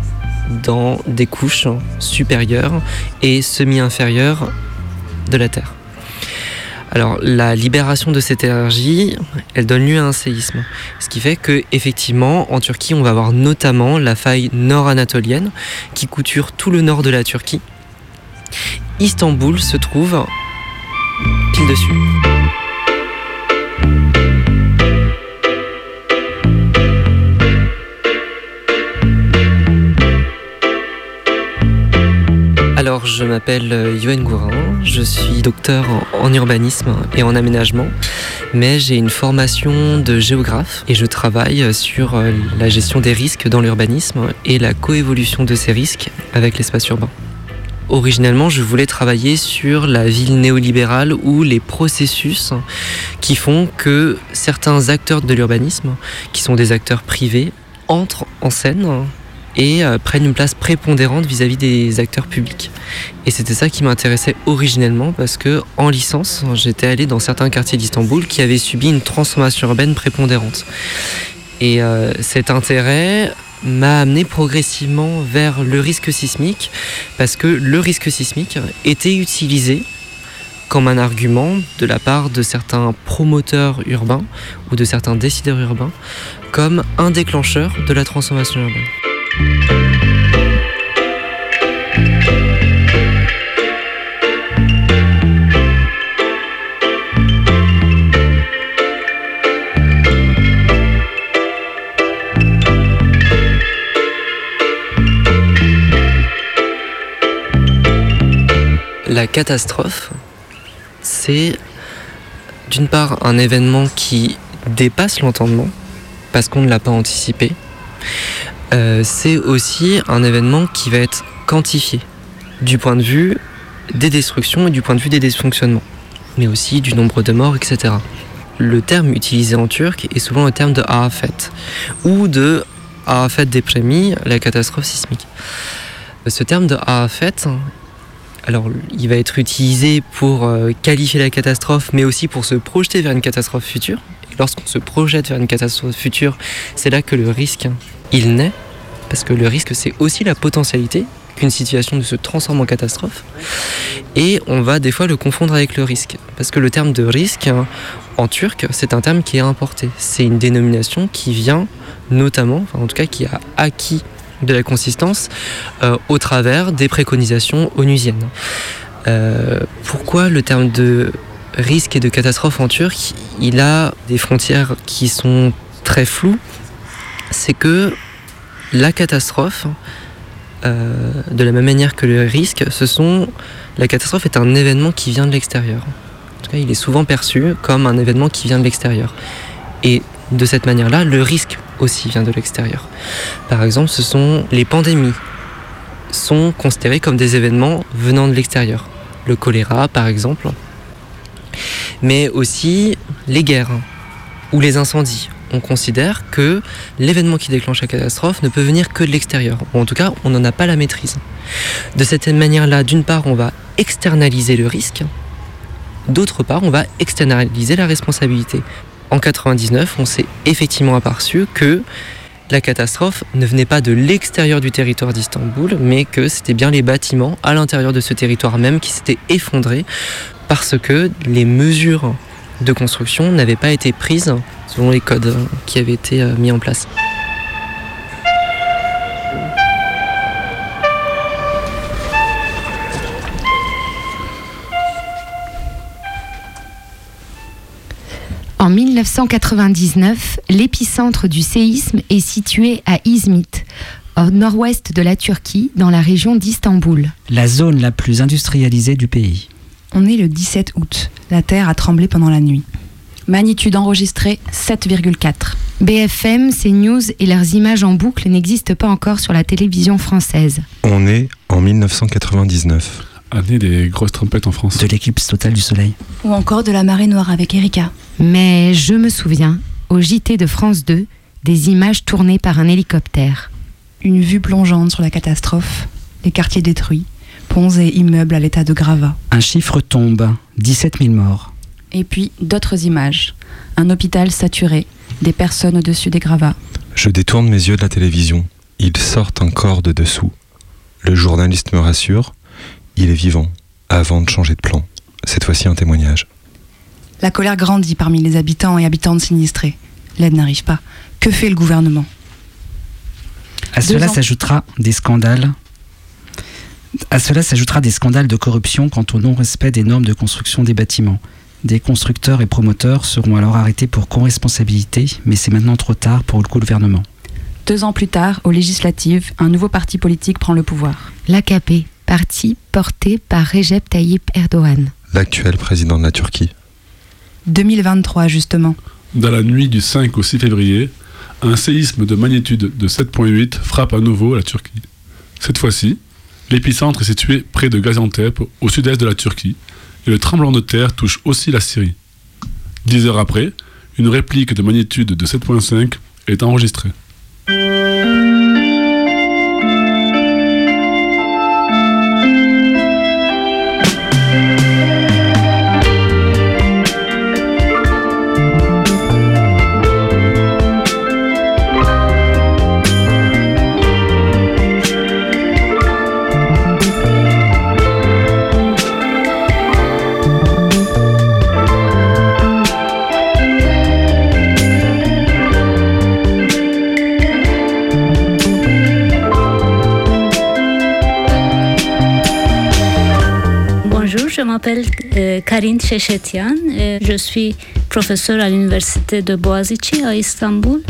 dans des couches supérieures et semi-inférieures de la Terre. Alors la libération de cette énergie, elle donne lieu à un séisme. Ce qui fait que effectivement en Turquie, on va avoir notamment la faille nord-anatolienne qui couture tout le nord de la Turquie. Istanbul se trouve pile dessus. Je m'appelle euh, Yoann Gourin, je suis docteur en, urbanisme et en aménagement, mais j'ai une formation de géographe et je travaille sur euh, la gestion des risques dans l'urbanisme et la coévolution de ces risques avec l'espace urbain. Originellement, je voulais travailler sur la ville néolibérale ou les processus qui font que certains acteurs de l'urbanisme, qui sont des acteurs privés, entrent en scène et euh, prennent une place prépondérante vis-à-vis des acteurs publics. Et c'était ça qui m'intéressait originellement parce que en licence, j'étais allé dans certains quartiers d'Istanbul qui avaient subi une transformation urbaine prépondérante. Et euh, cet intérêt m'a amené progressivement vers le risque sismique parce que le risque sismique était utilisé comme un argument de la part de certains promoteurs urbains ou de certains décideurs urbains comme un déclencheur de la transformation urbaine. La catastrophe, c'est d'une part un événement qui dépasse l'entendement, parce qu'on ne l'a pas anticipé, euh, c'est aussi un événement qui va être quantifié, du point de vue des destructions et du point de vue des dysfonctionnements, mais aussi du nombre de morts, etc. Le terme utilisé en turc est souvent le terme de afet, ou de afet dépremi, la catastrophe sismique. Ce terme de afet, alors il va être utilisé pour euh, qualifier la catastrophe, mais aussi pour se projeter vers une catastrophe future. Lorsqu'on se projette vers une catastrophe future, c'est là que le risque, il naît, parce que le risque, c'est aussi la potentialité qu'une situation ne se transforme en catastrophe. Et on va des fois le confondre avec le risque. Parce que le terme de risque, hein, en turc, c'est un terme qui est importé. C'est une dénomination qui vient notamment, enfin en tout cas qui a acquis de la consistance euh, au travers des préconisations onusiennes. Euh, pourquoi le terme de risque et de catastrophe en turc, il a des frontières qui sont très floues? C'est que la catastrophe, euh, de la même manière que le risque, ce sont la catastrophe est un événement qui vient de l'extérieur. En tout cas, il est souvent perçu comme un événement qui vient de l'extérieur. Et de cette manière-là, le risque aussi vient de l'extérieur. Par exemple, ce sont les pandémies sont considérées comme des événements venant de l'extérieur. Le choléra, par exemple, mais aussi les guerres ou les incendies. On considère que l'événement qui déclenche la catastrophe ne peut venir que de l'extérieur, ou en tout cas, on n'en a pas la maîtrise. De cette manière-là, d'une part, on va externaliser le risque, d'autre part, on va externaliser la responsabilité. En 99, on s'est effectivement aperçu que la catastrophe ne venait pas de l'extérieur du territoire d'Istanbul, mais que c'était bien les bâtiments à l'intérieur de ce territoire même qui s'étaient effondrés parce que les mesures de construction n'avaient pas été prises selon les codes qui avaient été euh, mis en place.
En 1999, l'épicentre du séisme est situé à Izmit, au nord-ouest de la Turquie, dans la région d'Istanbul.
La zone la plus industrialisée du pays.
On est le 17 août. La Terre a tremblé pendant la nuit.
Magnitude enregistrée 7,4.
BFM, CNews et leurs images en boucle n'existent pas encore sur la télévision française.
On est en 1999.
Année des grosses trompettes en France.
De l'éclipse totale du soleil.
Ou encore de la marée noire avec Erika.
Mais je me souviens, au JT de France 2, des images tournées par un hélicoptère.
Une vue plongeante sur la catastrophe, les quartiers détruits, ponts et immeubles à l'état de gravat.
Un chiffre tombe, 17 000 morts.
Et puis d'autres images. Un hôpital saturé, des personnes au-dessus des gravats.
Je détourne mes yeux de la télévision. Il sort un corps de dessous. Le journaliste me rassure. Il est vivant, avant de changer de plan. Cette fois-ci un témoignage.
La colère grandit parmi les habitants et habitantes sinistrés. L'aide n'arrive pas. Que fait le gouvernement?
À cela s'ajoutera des scandales. À cela s'ajoutera des scandales de corruption quant au non-respect des normes de construction des bâtiments. Des constructeurs et promoteurs seront alors arrêtés pour co-responsabilité, mais c'est maintenant trop tard pour le gouvernement.
Deux ans plus tard, aux législatives, un nouveau parti politique prend le pouvoir.
L'AKP, parti porté par Recep Tayyip Erdogan.
L'actuel président de la Turquie.
2023 justement.
Dans la nuit du 5 au 6 février, un séisme de magnitude de 7.8 frappe à nouveau la Turquie. Cette fois-ci, l'épicentre est situé près de Gaziantep, au sud-est de la Turquie, et le tremblement de terre touche aussi la Syrie. Dix heures après, une réplique de magnitude de 7.5 est enregistrée.
M'appelle euh, Karine Chechetian. Euh, je suis professeure à l'université de Boğaziçi à Istanbul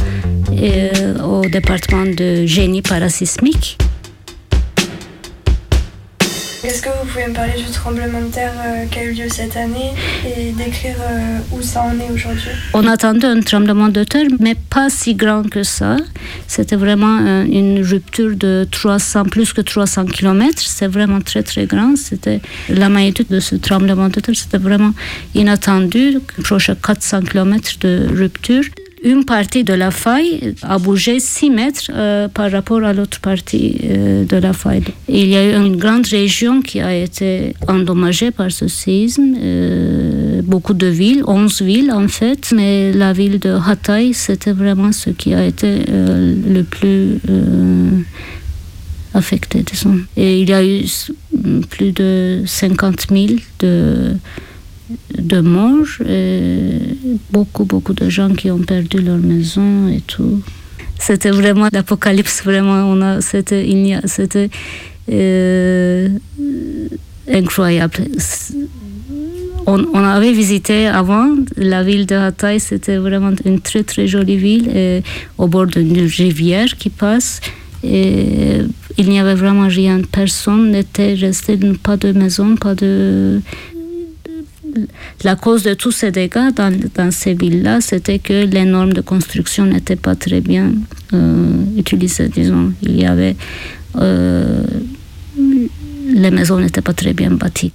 euh, au département de génie parasismique.
Est-ce que vous pouvez me parler du tremblement de terre euh, qui a eu lieu cette année et décrire euh, où ça en est aujourd'hui?
On attendait un tremblement de terre, mais pas si grand que ça. C'était vraiment euh, une rupture de 300, plus que 300 km. C'est vraiment très très grand. C'était la magnitude de ce tremblement de terre, c'était vraiment inattendu. Proche à 400 km de rupture. Une partie de la faille a bougé 6 mètres euh, par rapport à l'autre partie euh, de la faille. Il y a eu une grande région qui a été endommagée par ce séisme. Euh, beaucoup de villes, 11 villes en fait, mais la ville de Hatay, c'était vraiment ce qui a été le plus affecté. Et il y a eu plus de 50 000 de, de morts, et beaucoup, beaucoup de gens qui ont perdu leur maison et tout. C'était vraiment l'apocalypse, vraiment. On a, c'était, il y a- c'était euh, incroyable. On, on avait visité avant la ville de Hatay, c'était vraiment une très très jolie ville au bord d'une rivière qui passe. Et il n'y avait vraiment rien, personne n'était resté, pas de maison, pas de. La cause de tous ces dégâts dans, ces villes-là, c'était que les normes de construction n'étaient pas très bien euh, utilisées, disons. Il y avait. euh, les maisons n'étaient pas très bien bâties.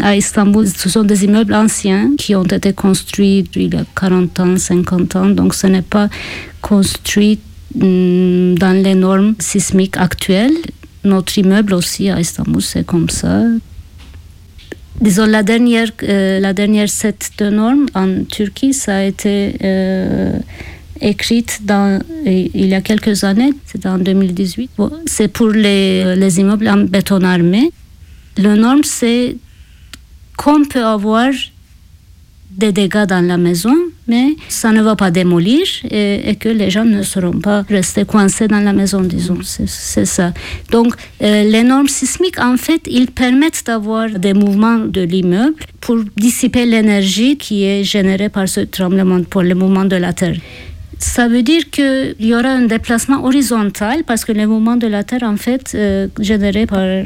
À Istanbul, ce sont des immeubles anciens qui ont été construits il y a 40 ans, 50 ans, donc ce n'est pas construit hum, dans les normes sismiques actuelles. Notre immeuble aussi à Istanbul, c'est comme ça. Disons, la dernière, euh, la dernière set de normes en Turquie, ça a été euh, écrite dans, il y a quelques années, c'est en 2018. Bon, c'est pour les, les immeubles en béton armé. Le norme, c'est qu'on peut avoir des dégâts dans la maison, mais ça ne va pas démolir et, que les gens ne seront pas restés coincés dans la maison, disons. C'est c'est ça. Donc, euh, les normes sismiques, en fait, ils permettent d'avoir des mouvements de l'immeuble pour dissiper l'énergie qui est générée par ce tremblement, pour le mouvement de la Terre. Ça veut dire qu'il y aura un déplacement horizontal parce que le mouvement de la Terre, en fait, euh, généré par euh,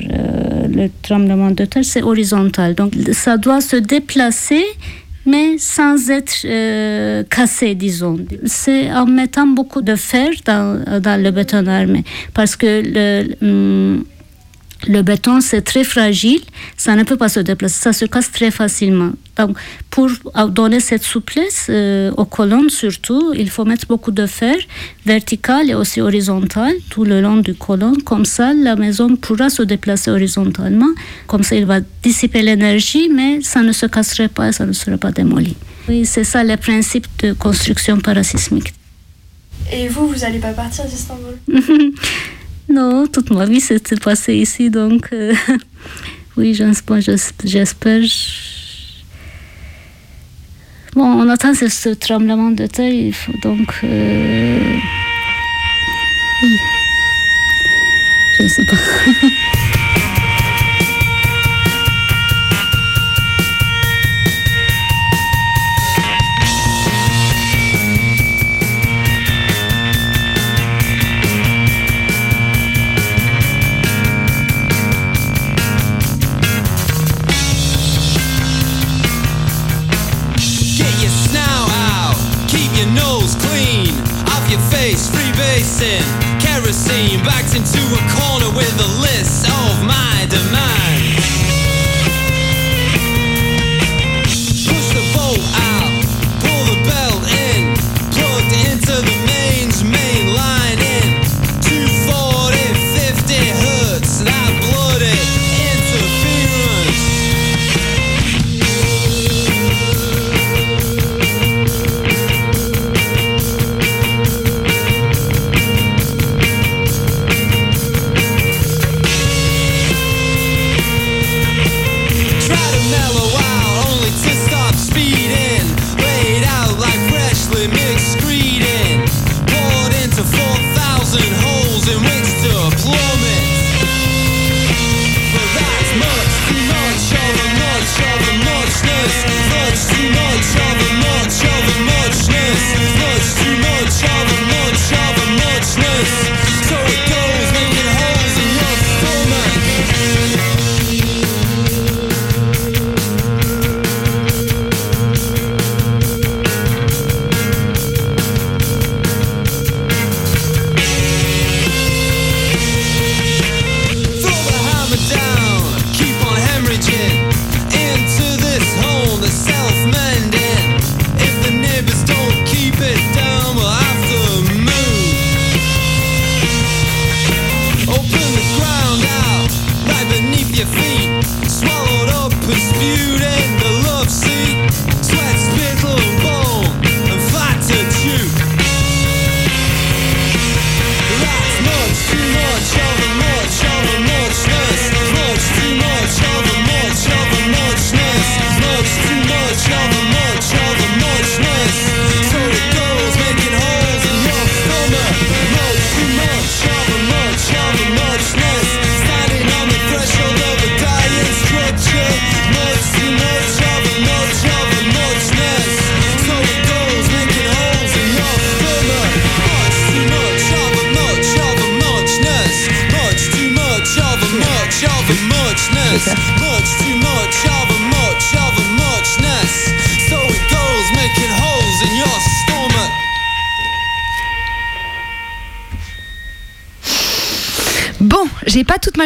le tremblement de terre, c'est horizontal. Donc, ça doit se déplacer, mais sans être euh, cassé, disons. C'est en mettant beaucoup de fer dans, dans le béton armé parce que le. hum, le béton, c'est très fragile, ça ne peut pas se déplacer, ça se casse très facilement. Donc, pour donner cette souplesse euh, aux colonnes surtout, il faut mettre beaucoup de fer, vertical et aussi horizontal, tout le long du colonne. Comme ça, la maison pourra se déplacer horizontalement. Comme ça, il va dissiper l'énergie, mais ça ne se casserait pas, ça ne sera pas démoli. Oui, c'est ça le principe de construction parasismique.
Et vous, vous n'allez pas partir d'Istanbul?
Non, toute ma vie s'était passée ici, donc euh, oui, j'espère. Bon, on attend ce, tremblement de terre, donc. euh, oui. Je ne sais pas.
backed into a corner with a list of my demands.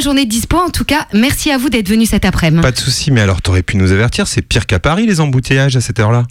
Ma journée de dispo. En tout cas, merci à vous d'être venu cet après-midi.
Pas de souci, mais alors t'aurais pu nous avertir, c'est pire qu'à Paris les embouteillages à cette heure-là?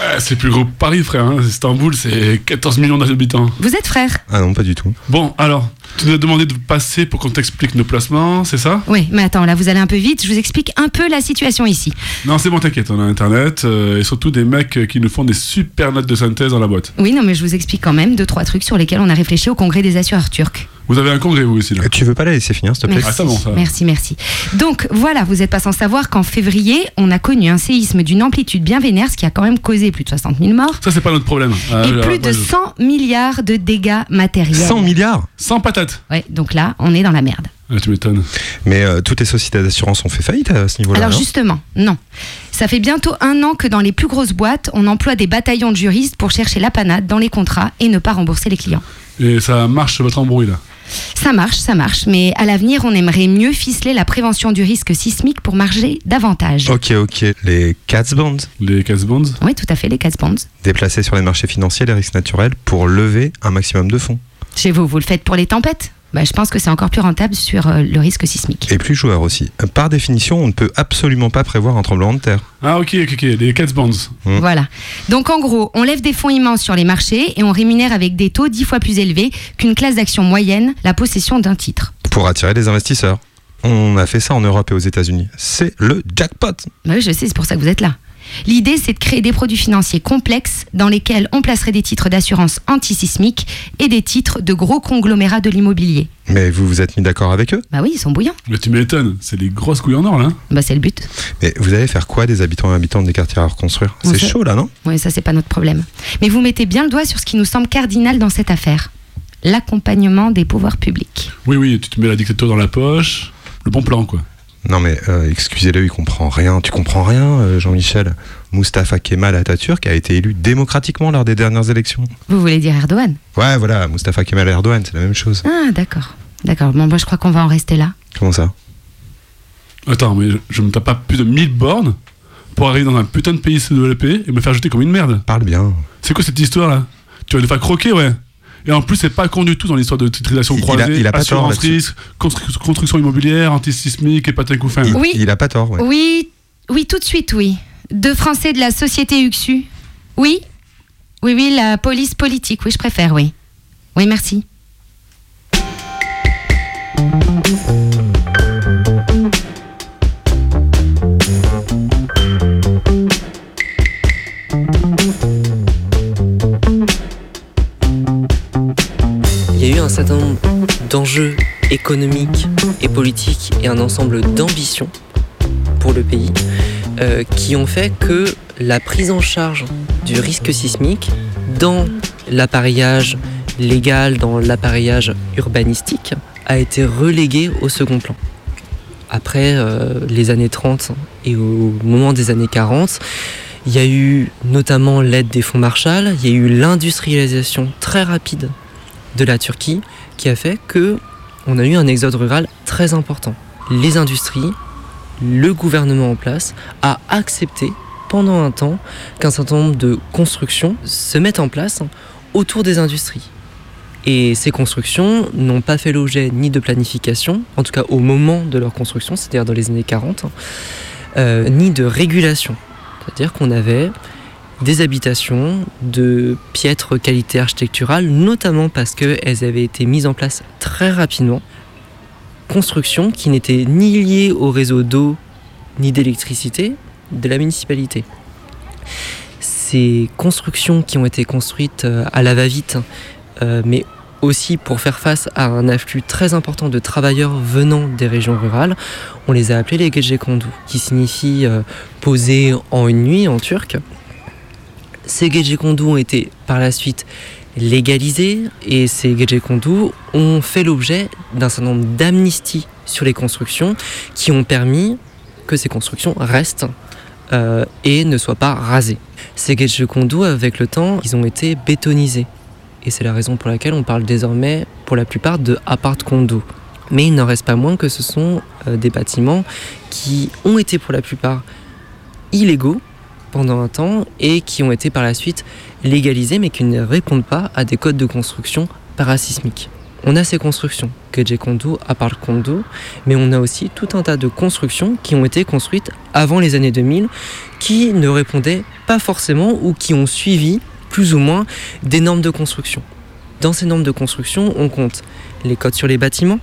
Euh, c'est plus gros que Paris, frère. hein. Istanbul, c'est 14 millions d'habitants.
Vous êtes frère?
Ah non, pas du tout.
Bon, alors, tu nous as demandé de passer pour qu'on t'explique nos placements, c'est ça?
Oui, mais attends, là vous allez un peu vite. Je vous explique un peu la situation ici.
Non, c'est bon, t'inquiète, on a Internet euh, et surtout des mecs euh, qui nous font des super notes de synthèse dans la boîte.
Oui, non, mais je vous explique quand même deux trois trucs sur lesquels on a réfléchi au congrès des assureurs turcs.
Vous avez un congrès, vous aussi, là
Tu veux pas la laisser finir, s'il te plaît?
Merci.
Ah, bon, ça.
Merci, merci. Donc voilà, vous n'êtes pas sans savoir qu'en février, on a connu un séisme d'une amplitude bien vénère, ce qui a quand même causé plus de 60 000 morts
Ça, c'est pas notre problème. Euh,
et plus de
moi, je-
100 milliards de dégâts matériels.
100 milliards?
Sans patate
Ouais, donc là, on est dans la merde.
Ah, tu m'étonnes.
Mais euh, toutes les sociétés d'assurance ont fait faillite à ce niveau-là.
Alors justement, non. Ça fait bientôt un an que dans les plus grosses boîtes, on emploie des bataillons de juristes pour chercher la panade dans les contrats et ne pas rembourser les clients.
Et ça marche votre embrouille, là?
Ça marche, ça marche, mais à l'avenir, on aimerait mieux ficeler la prévention du risque sismique pour marger davantage.
Ok, ok. Les cats bonds?
Les cats bonds?
Oui, tout à fait, les cash bonds.
Déplacés sur les marchés financiers, les risques naturels pour lever un maximum de fonds.
Chez vous, vous le faites pour les tempêtes? Bah, Je pense que c'est encore plus rentable sur euh, le risque sismique.
Et plus joueur aussi. Par définition, on ne peut absolument pas prévoir un tremblement de terre.
Ah, ok, ok, ok, les cats bonds.
Voilà. Donc en gros, on lève des fonds immenses sur les marchés et on rémunère avec des taux dix fois plus élevés qu'une classe d'action moyenne la possession d'un titre.
Pour attirer les investisseurs. On a fait ça en Europe et aux États-Unis. C'est le jackpot.
Bah oui, je sais, c'est pour ça que vous êtes là. L'idée, c'est de créer des produits financiers complexes dans lesquels on placerait des titres d'assurance antisismique et des titres de gros conglomérats de l'immobilier.
Mais vous vous êtes mis d'accord avec eux?
Bah oui, ils sont bouillants.
Mais tu m'étonnes, c'est des grosses couilles en or, là.
Bah c'est le but.
Mais vous allez faire quoi des habitants et habitantes des quartiers à reconstruire?
On
C'est
sait.
chaud là, non?
Oui, ça, c'est pas notre problème. Mais vous mettez bien le doigt sur ce qui nous semble cardinal dans cette affaire l'accompagnement des pouvoirs publics.
Oui, oui, tu te mets la dictature dans la poche. Le bon plan, quoi.
Non mais euh, excusez-le, il comprend rien. Tu comprends rien, euh, Jean-Michel Mustafa Kemal Atatürk a été élu démocratiquement lors des dernières élections.
Vous voulez dire Erdogan?
Ouais, voilà, Mustafa Kemal Erdogan, c'est la même chose.
Ah, d'accord. D'accord. Bon, moi, je crois qu'on va en rester là.
Comment ça?
Attends, mais je, je me tape pas plus de 1000 bornes pour arriver dans un putain de pays développé et me faire jeter comme une merde.
Parle bien.
C'est quoi cette histoire là Tu vas les faire croquer, ouais. Et en plus, c'est pas con du tout dans l'histoire de titrisation
Il- il a-
croisée,
il a pas tort
assurance
là-dessus.
risque, constru- construction immobilière, antisismique et patin couffin.
il,
Oui.
il a pas tort, ouais.
Oui, oui, tout de suite, oui. Deux Français de la société UXU. Oui Oui, oui, la police politique, oui, je préfère, oui. Oui, merci.
Nombre d'enjeux économiques et politiques et un ensemble d'ambitions pour le pays euh, qui ont fait que la prise en charge du risque sismique dans l'appareillage légal, dans l'appareillage urbanistique, a été reléguée au second plan. Après euh, les années 30 et au moment des années 40, il y a eu notamment l'aide des fonds Marshall, il y a eu l'industrialisation très rapide de la Turquie qui a fait que on a eu un exode rural très important. Les industries, le gouvernement en place a accepté pendant un temps qu'un certain nombre de constructions se mettent en place autour des industries. Et ces constructions n'ont pas fait l'objet ni de planification, en tout cas au moment de leur construction, c'est-à-dire dans les années 40, euh, ni de régulation. C'est-à-dire qu'on avait des habitations de piètre qualité architecturale, notamment parce qu'elles avaient été mises en place très rapidement. Constructions qui n'étaient ni liées au réseau d'eau ni d'électricité de la municipalité. Ces constructions qui ont été construites euh, à la va-vite, euh, mais aussi pour faire face à un afflux très important de travailleurs venant des régions rurales, on les a appelés les gecekondu, qui signifie euh, poser en une nuit en turc. Ces gecekondu ont été par la suite légalisés et ces gecekondu ont fait l'objet d'un certain nombre d'amnisties sur les constructions qui ont permis que ces constructions restent euh, et ne soient pas rasées. Ces gecekondu, avec le temps, ils ont été bétonisés. Et c'est la raison pour laquelle on parle désormais, pour la plupart, de apart-condo. Mais il n'en reste pas moins que ce sont euh, des bâtiments qui ont été pour la plupart illégaux pendant un temps et qui ont été par la suite légalisés mais qui ne répondent pas à des codes de construction parasismiques. on a ces constructions, Kejekondo, Aparkondo, mais on a aussi tout un tas de constructions qui ont été construites avant les années 2000, qui ne répondaient pas forcément ou qui ont suivi plus ou moins des normes de construction. Dans ces normes de construction, on compte les codes sur les bâtiments,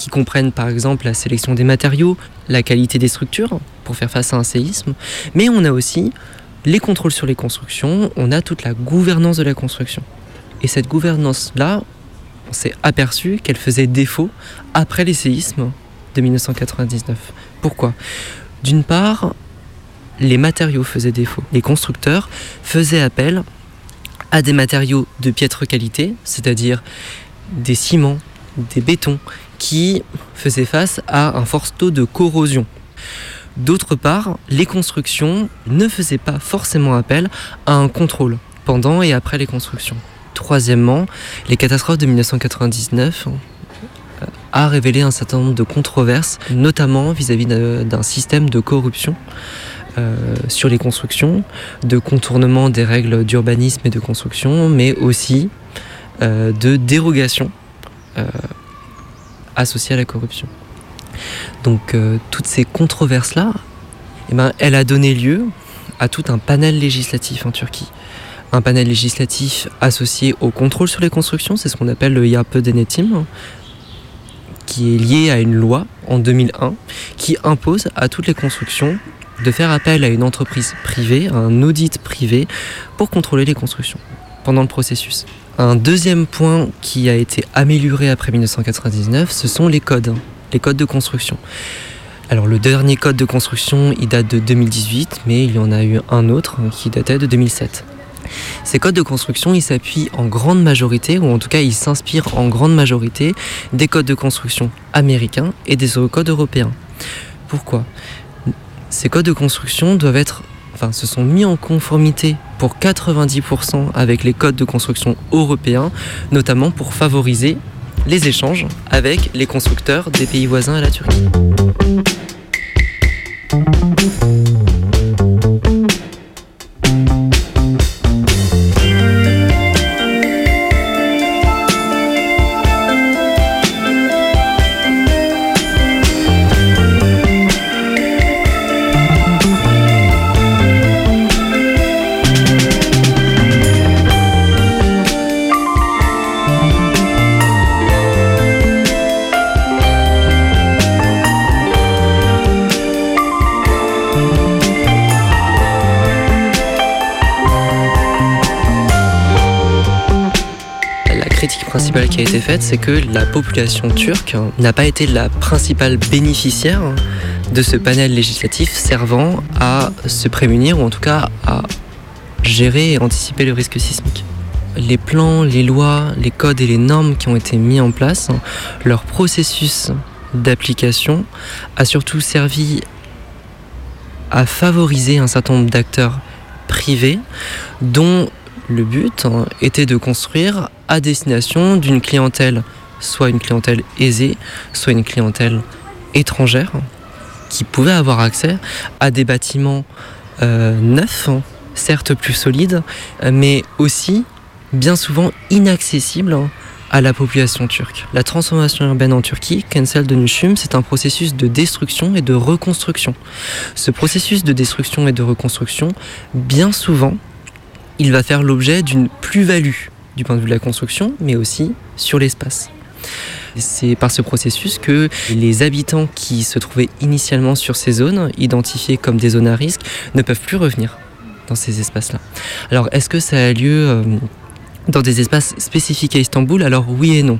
qui comprennent par exemple la sélection des matériaux, la qualité des structures pour faire face à un séisme, mais on a aussi les contrôles sur les constructions, on a toute la gouvernance de la construction. Et cette gouvernance-là, on s'est aperçu qu'elle faisait défaut après les séismes de 1999. Pourquoi? D'une part, les matériaux faisaient défaut. Les constructeurs faisaient appel à des matériaux de piètre qualité, c'est-à-dire des ciments, des bétons, qui faisaient face à un fort taux de corrosion. D'autre part, les constructions ne faisaient pas forcément appel à un contrôle pendant et après les constructions. Troisièmement, les catastrophes de 1999 euh, a révélé un certain nombre de controverses, notamment vis-à-vis d'un système de corruption euh, sur les constructions, de contournement des règles d'urbanisme et de construction, mais aussi euh, de dérogation associées à la corruption. Donc euh, toutes ces controverses-là, eh ben, elle a donné lieu à tout un panel législatif en Turquie. Un panel législatif associé au contrôle sur les constructions, c'est ce qu'on appelle le YAPE Denetim, qui est lié à une loi en 2001 qui impose à toutes les constructions de faire appel à une entreprise privée, à un audit privé, pour contrôler les constructions pendant le processus. Un deuxième point qui a été amélioré après 1999, ce sont les codes, les codes de construction. Alors le dernier code de construction, il date de 2018, mais il y en a eu un autre qui datait de 2007. Ces codes de construction, ils s'appuient en grande majorité, ou en tout cas ils s'inspirent en grande majorité des codes de construction américains et des codes européens. Pourquoi? Ces codes de construction doivent être, se sont mis en conformité pour 90% avec les codes de construction européens, notamment pour favoriser les échanges avec les constructeurs des pays voisins à la Turquie. Principale qui a été faite, c'est que la population turque n'a pas été la principale bénéficiaire de ce panel législatif servant à se prémunir ou en tout cas à gérer et anticiper le risque sismique. Les plans, les lois, les codes et les normes qui ont été mis en place, leur processus d'application a surtout servi à favoriser un certain nombre d'acteurs privés dont le but hein, était de construire à destination d'une clientèle, soit une clientèle aisée, soit une clientèle étrangère, qui pouvait avoir accès à des bâtiments euh, neufs, hein, certes plus solides, mais aussi bien souvent inaccessibles hein, à la population turque. La transformation urbaine en Turquie, Kensel de Nushum, c'est un processus de destruction et de reconstruction. Ce processus de destruction et de reconstruction, bien souvent, il va faire l'objet d'une plus-value du point de vue de la construction, mais aussi sur l'espace. C'est par ce processus que les habitants qui se trouvaient initialement sur ces zones, identifiées comme des zones à risque, ne peuvent plus revenir dans ces espaces-là. Alors, est-ce que ça a lieu euh, dans des espaces spécifiques à Istanbul? Alors, oui et non.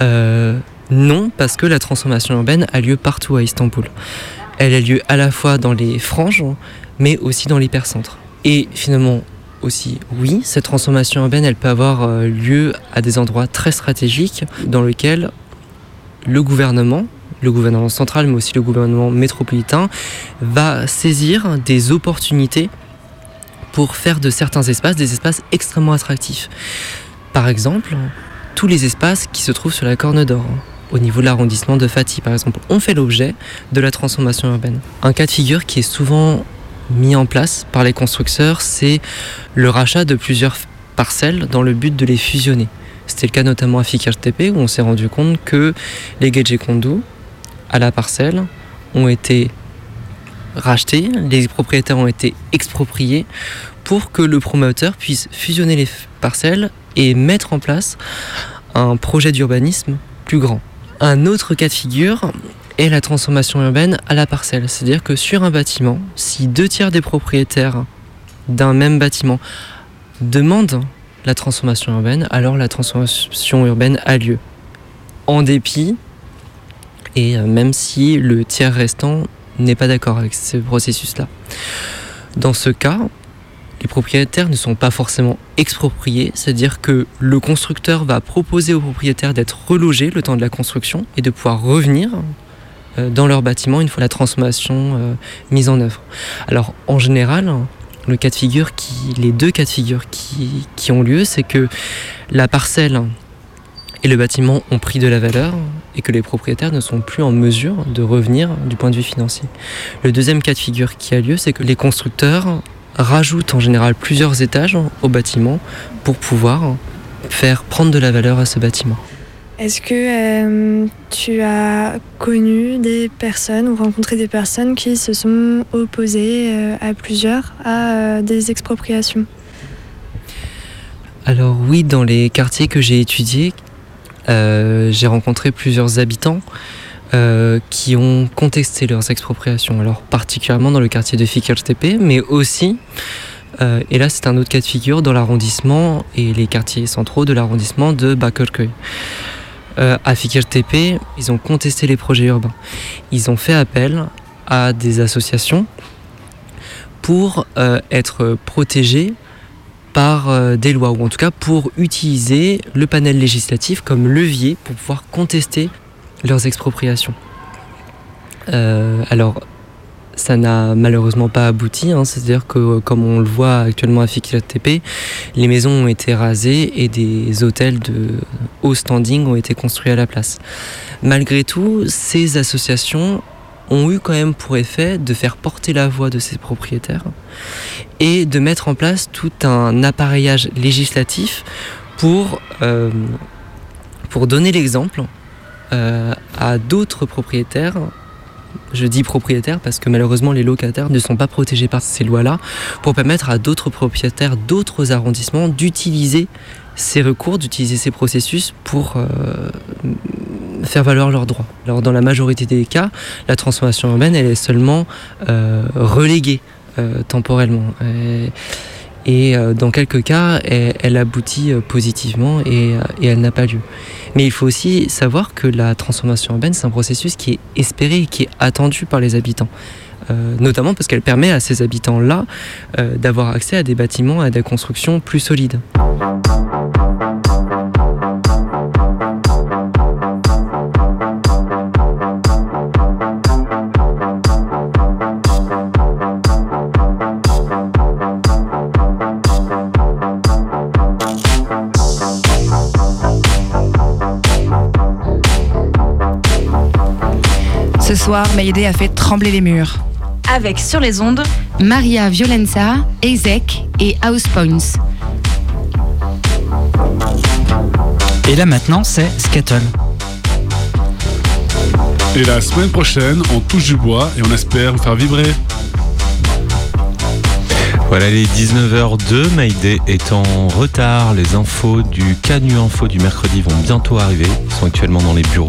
Euh, non, parce que la transformation urbaine a lieu partout à Istanbul. Elle a lieu à la fois dans les franges, mais aussi dans l'hypercentre. Et finalement, aussi, oui, cette transformation urbaine, elle peut avoir euh, lieu à des endroits très stratégiques dans lesquels le gouvernement, le gouvernement central, mais aussi le gouvernement métropolitain, va saisir des opportunités pour faire de certains espaces des espaces extrêmement attractifs. Par exemple, tous les espaces qui se trouvent sur la Corne d'Or, au niveau de l'arrondissement de Fatih par exemple, ont fait l'objet de la transformation urbaine. Un cas de figure qui est souvent mis en place par les constructeurs, c'est le rachat de plusieurs parcelles dans le but de les fusionner. C'était le cas notamment à Fikirtepe où on s'est rendu compte que les Gejekondu à la parcelle ont été rachetés, les propriétaires ont été expropriés pour que le promoteur puisse fusionner les parcelles et mettre en place un projet d'urbanisme plus grand. Un autre cas de figure est la transformation urbaine à la parcelle. C'est-à-dire que sur un bâtiment, si deux tiers des propriétaires d'un même bâtiment demandent la transformation urbaine, alors la transformation urbaine a lieu. En dépit, et même si le tiers restant n'est pas d'accord avec ce processus-là. Dans ce cas, les propriétaires ne sont pas forcément expropriés, c'est-à-dire que le constructeur va proposer aux propriétaires d'être relogés le temps de la construction et de pouvoir revenir dans leur bâtiment une fois la transformation euh, mise en œuvre. Alors en général, le cas de figure les deux cas de figure qui, qui ont lieu, c'est que la parcelle et le bâtiment ont pris de la valeur et que les propriétaires ne sont plus en mesure de revenir du point de vue financier. Le deuxième cas de figure qui a lieu, c'est que les constructeurs rajoutent en général plusieurs étages au bâtiment pour pouvoir faire prendre de la valeur à ce bâtiment.
Est-ce que euh, tu as connu des personnes ou rencontré des personnes qui se sont opposées euh, à plusieurs à euh, des expropriations?
Alors oui, dans les quartiers que j'ai étudiés, j'ai rencontré plusieurs habitants qui ont contesté leurs expropriations. Alors particulièrement dans le quartier de Fikirtepe, mais aussi, et là c'est un autre cas de figure, dans l'arrondissement et les quartiers centraux de l'arrondissement de Bakırköy. Euh, à Fikirtepe, ils ont contesté les projets urbains. Ils ont fait appel à des associations pour euh, être protégés par euh, des lois, ou en tout cas pour utiliser le panel législatif comme levier pour pouvoir contester leurs expropriations. Alors, ça n'a malheureusement pas abouti, hein, c'est-à-dire que comme on le voit actuellement à Fikirtepe, les maisons ont été rasées et des hôtels de haut standing ont été construits à la place. Malgré tout, ces associations ont eu quand même pour effet de faire porter la voix de ces propriétaires et de mettre en place tout un appareillage législatif pour, euh, pour donner l'exemple euh, à d'autres propriétaires. Je dis propriétaires parce que malheureusement les locataires ne sont pas protégés par ces lois-là, pour permettre à d'autres propriétaires d'autres arrondissements d'utiliser ces recours, d'utiliser ces processus pour euh, faire valoir leurs droits. Alors dans la majorité des cas, la transformation urbaine, elle est seulement euh, reléguée euh, temporellement. Et, euh, dans quelques cas, elle, elle aboutit euh, positivement et, euh, et elle n'a pas lieu. Mais il faut aussi savoir que la transformation urbaine, c'est un processus qui est espéré et qui est attendu par les habitants. Euh, notamment parce qu'elle permet à ces habitants-là euh, d'avoir accès à des bâtiments, à des constructions plus solides.
Soir, Mayday a fait trembler les murs. Avec sur les ondes
Maria Violenza, Ezek et House Points.
Et là maintenant, c'est Scattle.
Et la semaine prochaine, on touche du bois et on espère vous faire vibrer.
Voilà, les 19h02, Mayday est en retard. Les infos du Canu Info du mercredi vont bientôt arriver. Ils sont actuellement dans les bureaux.